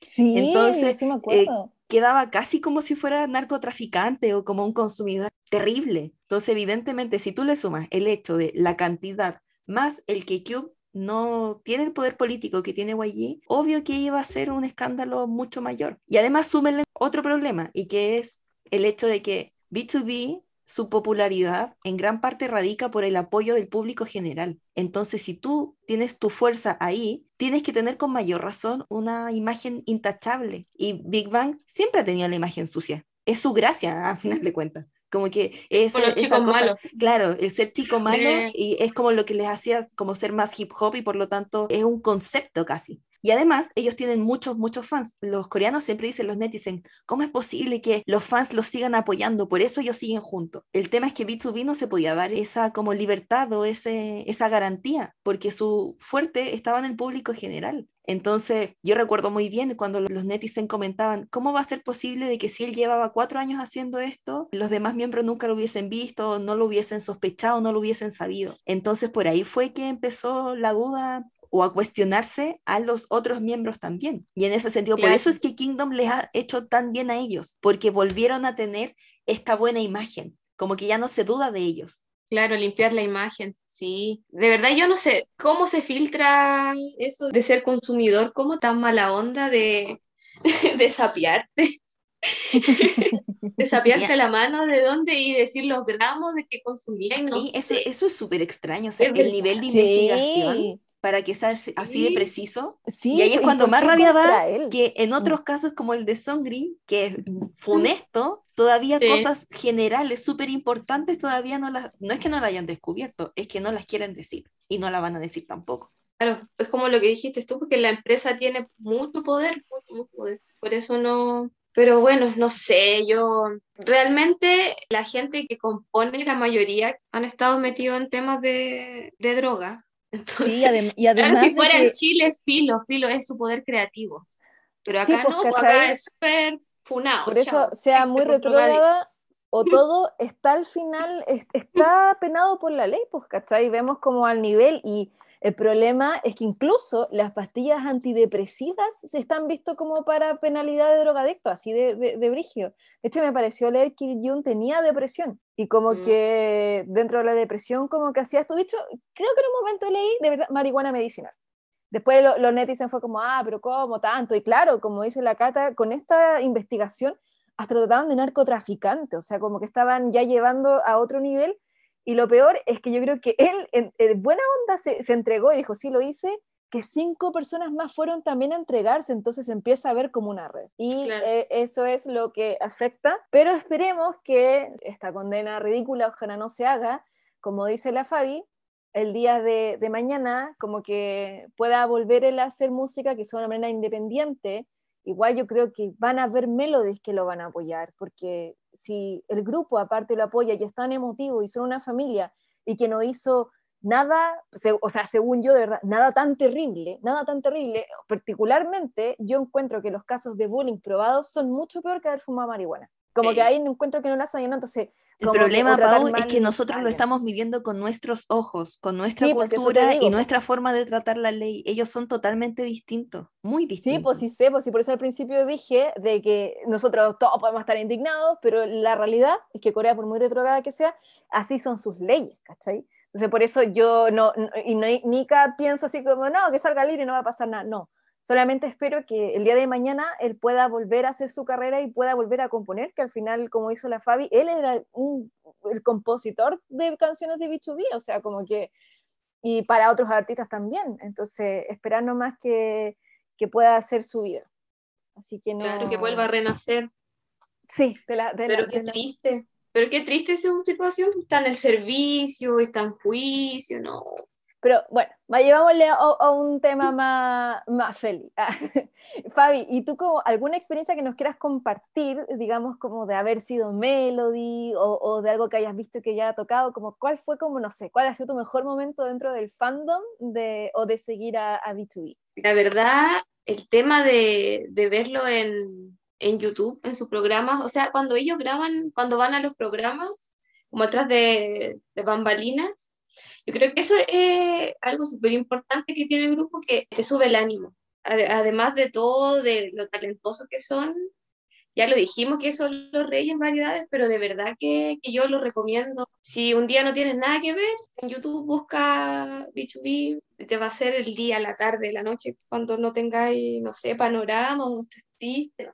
Sí, Entonces, sí me eh, acuerdo quedaba casi como si fuera narcotraficante o como un consumidor terrible. Entonces, evidentemente, si tú le sumas el hecho de la cantidad más el que Cube no tiene el poder político que tiene YG, obvio que iba a ser un escándalo mucho mayor. Y además súmenle otro problema, y que es el hecho de que B2B su popularidad en gran parte radica por el apoyo del público general. Entonces, si tú tienes tu fuerza ahí, tienes que tener con mayor razón una imagen intachable. Y Big Bang siempre ha tenido la imagen sucia. Es su gracia, *laughs* a final de cuentas. Como que es esa cosa, claro, el ser chico malo y es como lo que les hacía como ser más hip hop y por lo tanto es un concepto casi. Y además, ellos tienen muchos, muchos fans. Los coreanos siempre dicen, los netizens, ¿cómo es posible que los fans los sigan apoyando? Por eso ellos siguen juntos. El tema es que B2B no se podía dar esa como libertad o ese, esa garantía, porque su fuerte estaba en el público general. Entonces, yo recuerdo muy bien cuando los netizens comentaban, ¿cómo va a ser posible de que si él llevaba cuatro años haciendo esto, los demás miembros nunca lo hubiesen visto, no lo hubiesen sospechado, no lo hubiesen sabido? Entonces, por ahí fue que empezó la duda o a cuestionarse a los otros miembros también. Y en ese sentido, por eso es que Kingdom les ha hecho tan bien a ellos, porque volvieron a tener esta buena imagen, como que ya no se duda de ellos. Claro, limpiar la imagen, sí. De verdad yo no sé cómo se filtra eso de ser consumidor, cómo tan mala onda de, *laughs* de sapiarte. *laughs* de la mano de dónde y decir los gramos de que consumía y no eso, eso es súper extraño, o sea, el nivel de investigación para que sea así de preciso. y ahí es cuando más rabia va que en mm. otros casos como el de Songri, que es funesto, todavía cosas generales súper importantes todavía no las, no es que no la hayan descubierto, es que no las quieren decir y no la van a decir tampoco. Claro, es como lo que dijiste tú, porque la empresa tiene mucho poder, mucho, poder. por eso no, pero bueno, no sé, yo realmente la gente que compone la mayoría han estado metidos en temas de, de droga, sí, y *laughs* además si fuera en Chile, filo, filo es su poder creativo. Pero acá pues, no, pues, acá es súper funado. Por eso sea muy retrógrada o todo está al final, está penado por la ley, pues, ¿cachai? Vemos como al nivel y el problema es que incluso las pastillas antidepresivas se están visto como para penalidad de drogadicto, así de, de, brigio. Este me pareció leer que Jun tenía depresión y como mm. que dentro de la depresión como que hacía esto. Dicho, creo que en un momento leí de verdad marihuana medicinal. Después lo- los netizens fue como, ah, pero ¿cómo tanto? Y claro, como dice la Cata, con esta investigación hasta lo trataban de narcotraficante, o sea, como que estaban ya llevando a otro nivel. Y lo peor es que yo creo que él, en, en buena onda, se, se entregó y dijo, sí, lo hice, que cinco personas más fueron también a entregarse, entonces se empieza a ver como una red. Y Claro. eh, eso es lo que afecta, pero esperemos que esta condena ridícula ojalá no se haga, como dice la Fabi, el día de, de mañana, como que pueda volver él a hacer música que sea de una manera independiente. Igual yo creo que van a haber melodies que lo van a apoyar, porque si el grupo aparte lo apoya y es tan emotivo y son una familia y que no hizo nada, o sea, según yo, de verdad, nada tan terrible, nada tan terrible, particularmente yo encuentro que los casos de bullying probados son mucho peor que haber fumado marihuana. Como Sí. que ahí encuentro que no la hacen, entonces... El problema, Pau, es que nosotros lo estamos midiendo con nuestros ojos, con nuestra Sí, pues, cultura digo, y pues. nuestra forma de tratar la ley. Ellos son totalmente distintos, muy distintos. Sí, pues sí sé, pues sí, por eso al principio dije de que nosotros todos podemos estar indignados, pero la realidad es que Corea, por muy retrograda que sea, así son sus leyes, ¿cachai? Entonces por eso yo no, no- y no, Nika pienso así como, no, que salga libre y no va a pasar nada, no. Solamente espero que el día de mañana él pueda volver a hacer su carrera y pueda volver a componer, que al final, como hizo la Fabi, él era un- el compositor de canciones de B2B, o sea, como que, y para otros artistas también. Entonces, esperar nomás que, que pueda hacer su vida. Así que no. Claro, que vuelva a renacer. Sí, de la. de la- Pero qué de la- triste. Pero qué triste su situación. Está en el servicio, está en juicio, no. Pero bueno, llevámosle a, a un tema más, más feliz. *laughs* Fabi, ¿y tú como alguna experiencia que nos quieras compartir, digamos, como de haber sido Melody o, o de algo que hayas visto que ya ha tocado? Como, ¿Cuál fue como, no sé, cuál ha sido tu mejor momento dentro del fandom de, o de seguir a, a B2B? La verdad, el tema de, de verlo en, en YouTube, en sus programas, o sea, cuando ellos graban, cuando van a los programas, como atrás de, de bambalinas, yo creo que eso es algo súper importante que tiene el grupo que te sube el ánimo. Ade- Además de todo, de lo talentosos que son, ya lo dijimos que son los reyes en variedades, pero de verdad que, yo lo recomiendo. Si un día no tienes nada que ver, en YouTube busca B2B, te va a hacer el día, la tarde, la noche, cuando no tengáis, no sé, panorama o triste, no.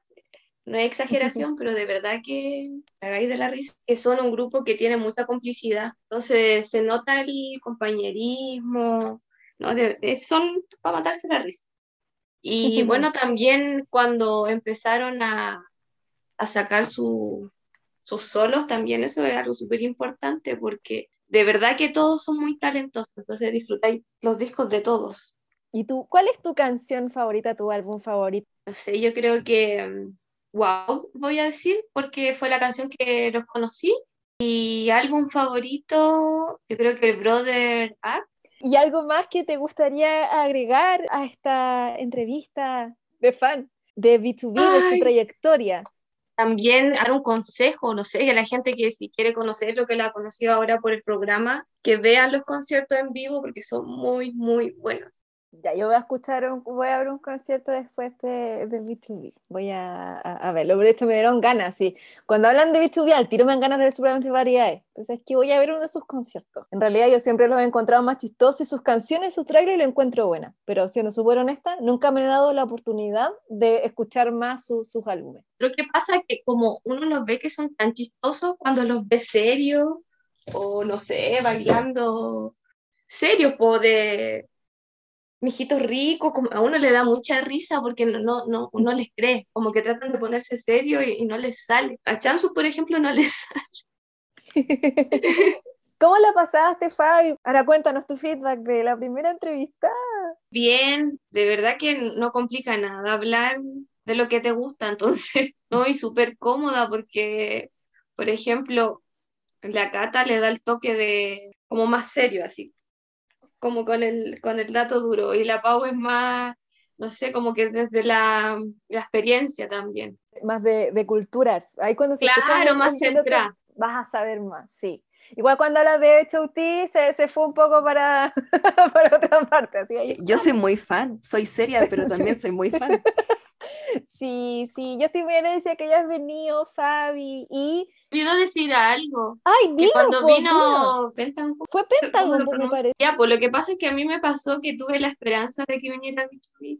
No es exageración, pero de verdad que hagáis de la risa. Que son un grupo que tiene mucha complicidad. Entonces se nota el compañerismo, ¿no? De- de- son para matarse la risa. Y *laughs* bueno, también cuando empezaron a, a sacar su- sus solos, también eso es algo súper importante porque de verdad que todos son muy talentosos, entonces disfrutáis los discos de todos. ¿Y tú, cuál es tu canción favorita, tu álbum favorito? No sé, yo creo que mm, Wow, voy a decir, porque fue la canción que los conocí. Y álbum favorito, yo creo que el Brother Act. ¿Y algo más que te gustaría agregar a esta entrevista de fan de B2B, de su Ay, trayectoria? También dar un consejo, no sé, a la gente que si quiere conocer lo que la ha conocido ahora por el programa, que vean los conciertos en vivo porque son muy, muy buenos. Ya, yo voy a escuchar, un, voy a ver un concierto después de, de B2B. Voy a, a, a verlo. De hecho, me dieron ganas, sí. Cuando hablan de B2B, al tiro me dan ganas de ver seguramente variedades. Entonces, es que voy a ver uno de sus conciertos. En realidad, yo siempre los he encontrado más chistosos y sus canciones, sus trailers, lo encuentro buena. Pero siendo súper honesta, nunca me he dado la oportunidad de escuchar más su- sus álbumes. Lo que pasa es que como uno los ve que son tan chistosos cuando los ve serios o no sé, bailando serios, po, de mijitos ricos, como a uno le da mucha risa porque no, no, no, no les cree, como que tratan de ponerse serio y, y no les sale. A Chansu, por ejemplo, no les sale. *laughs* ¿Cómo la pasaste, Fabio? Ahora cuéntanos tu feedback de la primera entrevista. bien, de verdad que no complica nada hablar de lo que te gusta, entonces, *laughs* no, y súper cómoda porque, por ejemplo, la Cata le da el toque de como más serio, así, como con el, con el dato duro, y la Pau es más, no sé, como que desde la, la experiencia también. Más de, de culturas. Ahí cuando se Claro, más centrada. Vas a saber más, sí. Igual cuando hablas de HOT se, se fue un poco para, *laughs* para otra parte. Así Yo soy muy fan, soy seria, pero *laughs* también soy muy fan. Sí, sí, yo estoy bien, decía que ya has venido, Fabi, y... Olvidó decir algo. ¡Ay, Que cuando po, vino Pentagon, Fue ¿cómo Pentagon, me parece. Ya, pues lo que pasa es que a mí me pasó que tuve la esperanza de que viniera Bichuri.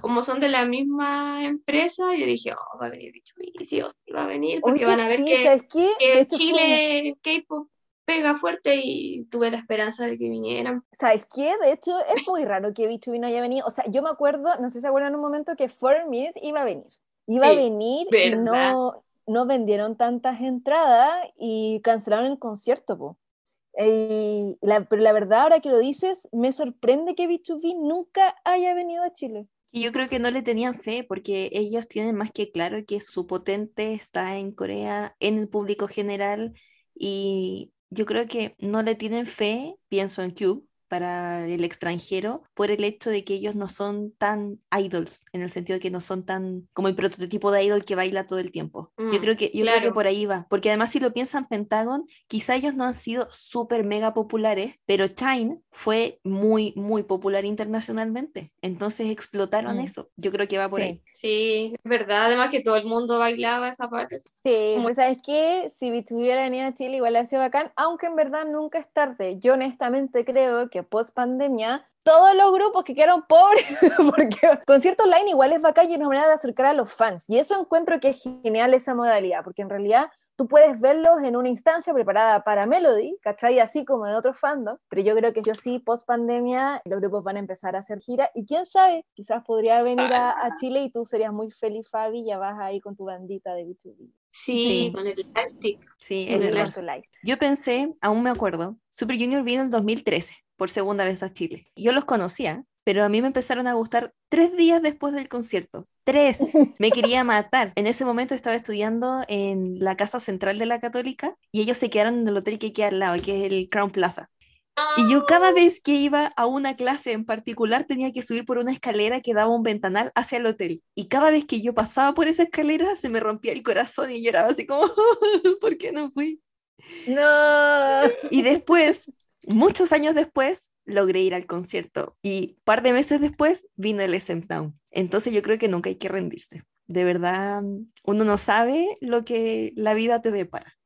Como son de la misma empresa, yo dije, oh, va a venir Bichuri, sí o sí va a venir, porque Oye, van a ver sí, que, que fue- Chile K-pop pega fuerte y tuve la esperanza de que vinieran. ¿Sabes qué? De hecho, es muy raro que B2B no haya venido. O sea, yo me acuerdo, no sé si se acuerdan un momento que Foreign iba a venir. Iba a Sí, venir y verdad. no, no vendieron tantas entradas y cancelaron el concierto, po. Y la- pero la verdad, ahora que lo dices, me sorprende que B2B nunca haya venido a Chile. Y yo creo que no le tenían fe porque ellos tienen más que claro que su potente está en Corea, en el público general, y yo creo que no le tienen fe, pienso en Cube, para el extranjero, por el hecho de que ellos no son tan idols, en el sentido de que no son tan como el prototipo de idol que baila todo el tiempo. yo Mm, creo que, yo creo que claro. por ahí va, porque además si lo piensan Pentagon, quizá ellos no han sido súper mega populares, pero Shine fue muy, muy popular internacionalmente, entonces explotaron Mm. eso. Yo creo que va por Sí. ahí. Sí, es verdad, además que todo el mundo bailaba esa parte. Sí, Como- pues sabes que si B2B hubiera venido a Chile igual habría sido bacán, aunque en verdad nunca es tarde. Yo honestamente creo que post pandemia todos los grupos que quedaron pobres, *laughs* porque concierto online igual es bacán y es una manera de acercar a los fans. Y eso encuentro que es genial esa modalidad, porque en realidad tú puedes verlos en una instancia preparada para Melody, ¿cachai? Así como en otros fandom, pero yo creo que yo sí, post pandemia, los grupos van a empezar a hacer gira y quién sabe, quizás podría venir a, a Chile y tú serías muy feliz, Fabi, ya vas ahí con tu bandita de B2B. Sí, Sí. con el plastic. Sí, like. Yo pensé, aún me acuerdo, Super Junior vino en 2013, por segunda vez a Chile. Yo los conocía, pero a mí me empezaron a gustar tres días después del concierto. Tres. *laughs* Me quería matar. En ese momento estaba estudiando en la casa central de la Católica y ellos se quedaron en el hotel que queda al lado, que es el Crown Plaza. Y yo cada vez que iba a una clase en particular tenía que subir por una escalera que daba un ventanal hacia el hotel. Y cada vez que yo pasaba por esa escalera se me rompía el corazón y lloraba así como, *laughs* ¿por qué no fui? No. Y después, muchos años después, logré ir al concierto. Y un par de meses después vino el SM Town. Entonces yo creo que nunca hay que rendirse. De verdad, uno no sabe lo que la vida te depara.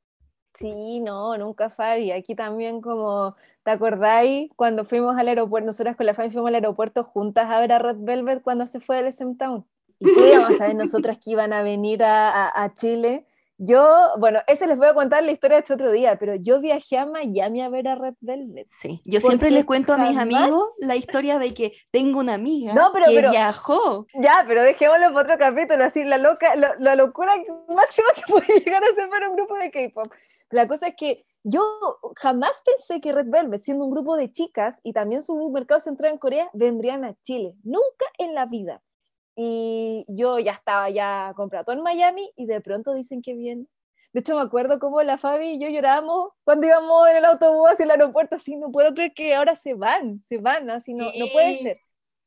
Sí, no, nunca Fabi. Aquí también como, ¿te acordáis cuando fuimos al aeropuerto? Nosotras con la Fabi fuimos al aeropuerto juntas a ver a Red Velvet cuando se fue del SM Town. Y qué íbamos a saber nosotras que iban a venir a, a- a Chile. Yo, bueno, ese les voy a contar la historia de este otro día, pero yo viajé a Miami a ver a Red Velvet. Sí, yo siempre les cuento a mis jamás- amigos la historia de que tengo una amiga No, pero- que pero- viajó. Ya, pero dejémoslo para otro capítulo, así la loca, lo- la locura máxima que puede *laughs* llegar a ser para un grupo de K-pop. La cosa es que yo jamás pensé que Red Velvet, siendo un grupo de chicas y también su mercado central en Corea, vendrían a Chile. Nunca en la vida. Y yo ya estaba ya comprado en Miami y de pronto dicen que viene. De hecho, me acuerdo cómo la Fabi y yo llorábamos cuando íbamos en el autobús hacia el aeropuerto, así no puedo creer que ahora se van, se van, así no, no puede ser.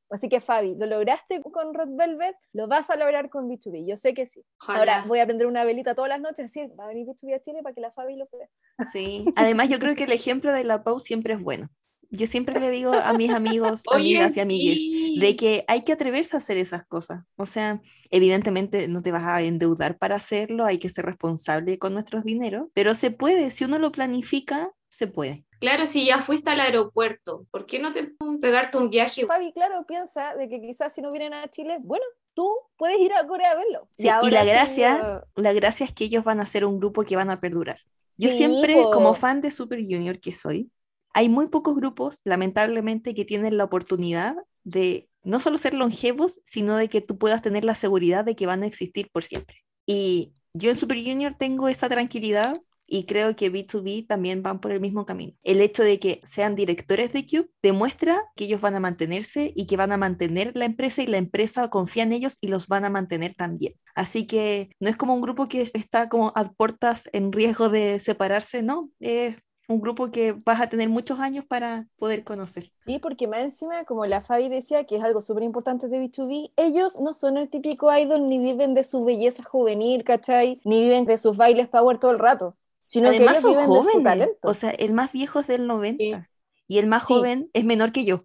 Así que Fabi, lo lograste con Red Velvet, lo vas a lograr con B2B, yo sé que sí. Ojalá. Ahora voy a prender una velita todas las noches, decir, va a venir B2B a Chile para que la Fabi lo vea. Sí. Además, yo creo que el ejemplo de la Pau siempre es bueno. Yo siempre le digo a mis amigos, *laughs* Oye, amigas y amigues, sí. de que hay que atreverse a hacer esas cosas. O sea, evidentemente no te vas a endeudar para hacerlo, hay que ser responsable con nuestros dineros, pero se puede, si uno lo planifica, se puede. Claro, si ya fuiste al aeropuerto, ¿por qué no te pegarte un viaje? Fabi, claro, piensa de que quizás si no vienen a Chile, bueno, tú puedes ir a Corea a verlo. Sí, y ahora la sí, gracia, yo- la gracia es que ellos van a ser un grupo que van a perdurar. Yo Sí, siempre, po. como fan de Super Junior que soy, hay muy pocos grupos, lamentablemente, que tienen la oportunidad de no solo ser longevos, sino de que tú puedas tener la seguridad de que van a existir por siempre. Y yo en Super Junior tengo esa tranquilidad y creo que B2B también van por el mismo camino. El hecho de que sean directores de Cube demuestra que ellos van a mantenerse y que van a mantener la empresa y la empresa confía en ellos y los van a mantener también. Así que no es como un grupo que está como a puertas en riesgo de separarse, no, es un grupo que vas a tener muchos años para poder conocer. Sí, porque más encima, como la Fabi decía, que es algo súper importante de B2B, ellos no son el típico idol ni viven de su belleza juvenil, ¿cachai? Ni viven de sus bailes power todo el rato. Sino que Además ellos son viven de su jóvenes. talento. O sea, el más viejo es del 90 y el más Sí. joven es menor que yo.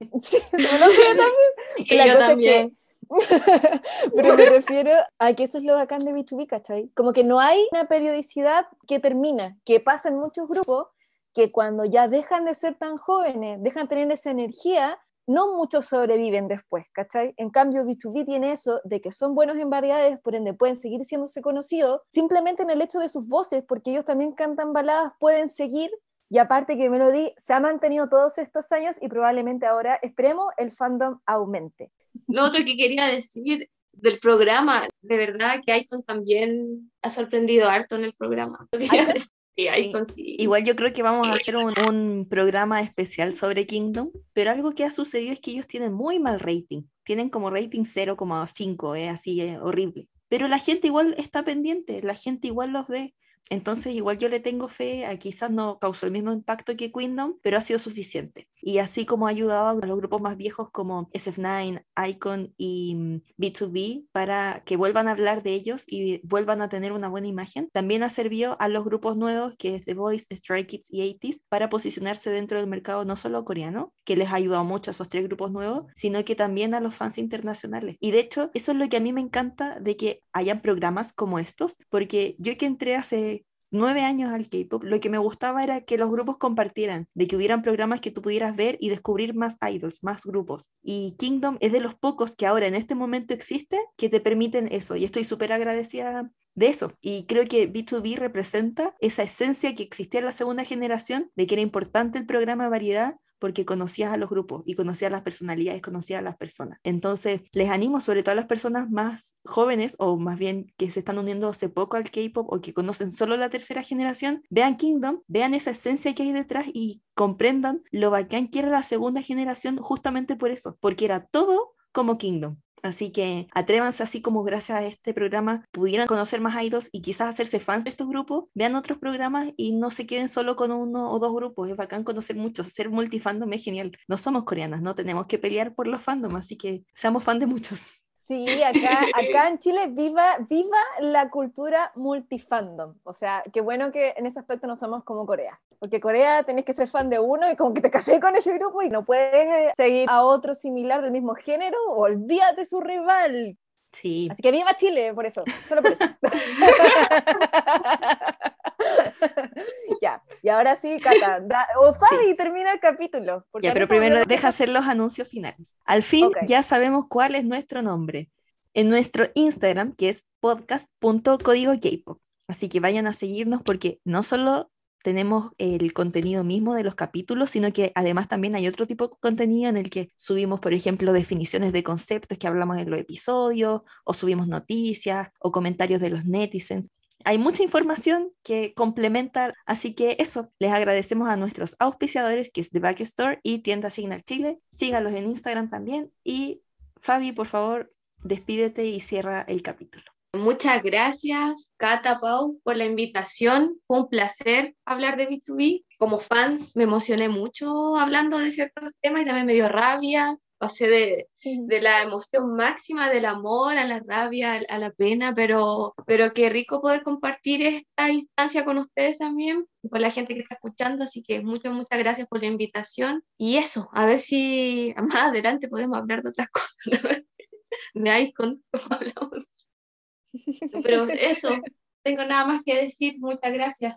*laughs* Sí, también. *laughs* Y La yo cosa es también. que- *laughs* Pero me refiero a que eso es lo bacán de B2B, ¿cachai? Como que no hay una periodicidad que termina, que pasa en muchos grupos, que cuando ya dejan de ser tan jóvenes, dejan de tener esa energía, no muchos sobreviven después, ¿cachai? En cambio, B2B tiene eso de que son buenos en variedades, por ende pueden seguir siéndose conocidos, simplemente en el hecho de sus voces, porque ellos también cantan baladas, pueden seguir y aparte que Melody se ha mantenido todos estos años y probablemente ahora, esperemos, el fandom aumente. Lo otro que quería decir del programa, de verdad que Aiton también ha sorprendido harto en el programa. Sí, sí. Igual yo creo que vamos a hacer un, un programa especial sobre Kingdom, pero algo que ha sucedido es que ellos tienen muy mal rating. Tienen como rating 0,5, es así, es horrible. Pero la gente igual está pendiente, la gente igual los ve. Entonces igual yo le tengo fe, quizás no causó el mismo impacto que Kingdom, pero ha sido suficiente. Y así como ha ayudado a los grupos más viejos como SF9, Icon y mm, B2B para que vuelvan a hablar de ellos y vuelvan a tener una buena imagen, también ha servido a los grupos nuevos que es The Voice, Stray Kids y 80s para posicionarse dentro del mercado no solo coreano, que les ha ayudado mucho a esos tres grupos nuevos, sino que también a los fans internacionales. Y de hecho, eso es lo que a mí me encanta de que hayan programas como estos, porque yo que entré hace nueve años al K-pop, lo que me gustaba era que los grupos compartieran, de que hubieran programas que tú pudieras ver y descubrir más idols, más grupos. Y Kingdom es de los pocos que ahora en este momento existe que te permiten eso. Y estoy súper agradecida de eso. Y creo que B2B representa esa esencia que existía en la segunda generación, de que era importante el programa variedad porque conocías a los grupos y conocías las personalidades, conocías a las personas. Entonces, les animo, sobre todo a las personas más jóvenes o más bien que se están uniendo hace poco al K-pop o que conocen solo la tercera generación, vean Kingdom, vean esa esencia que hay detrás y comprendan lo bacán que era la segunda generación justamente por eso, porque era todo como Kingdom. Así que atrévanse así como gracias a este programa pudieron conocer más idols y quizás hacerse fans de estos grupos, vean otros programas y no se queden solo con uno o dos grupos, es bacán conocer muchos, ser multifandom es genial. No somos coreanas, no tenemos que pelear por los fandom, así que seamos fan de muchos. Sí, acá, acá *laughs* en Chile viva, viva la cultura multifandom. O sea, qué bueno que en ese aspecto no somos como Corea. Porque Corea tenés que ser fan de uno y como que te casé con ese grupo y no puedes eh, seguir a otro similar del mismo género, olvídate su rival. Sí, Así que viva Chile, por eso, solo por eso. *laughs* *laughs* ya, y ahora sí, Cata, da- o Fabi termina el capítulo. ya, pero primero me- deja hacer los anuncios finales. Al fin ya sabemos cuál es nuestro nombre. En nuestro Instagram, que es podcast.código K-pop. Así que vayan a seguirnos porque no solo tenemos el contenido mismo de los capítulos, sino que además también hay otro tipo de contenido en el que subimos, por ejemplo, definiciones de conceptos que hablamos en los episodios, o subimos noticias o comentarios de los netizens. Hay mucha información que complementa, así que eso, les agradecemos a nuestros auspiciadores, que es The Back Store y Tienda Signal Chile. Sígalos en Instagram también. Y Fabi, por favor, despídete y cierra el capítulo. Muchas gracias, Cata Pau, por la invitación. Fue un placer hablar de B2B. Como fans me emocioné mucho hablando de ciertos temas y también me dio rabia. Pasé de, de la emoción máxima del amor a la rabia, a la pena, pero, pero qué rico poder compartir esta instancia con ustedes también, con la gente que está escuchando. Así que muchas, muchas gracias por la invitación. Y eso, a ver si *laughs* más adelante podemos hablar de otras cosas. *laughs* De Icon, *laughs* como hablamos. Pero eso, tengo nada más que decir. Muchas gracias.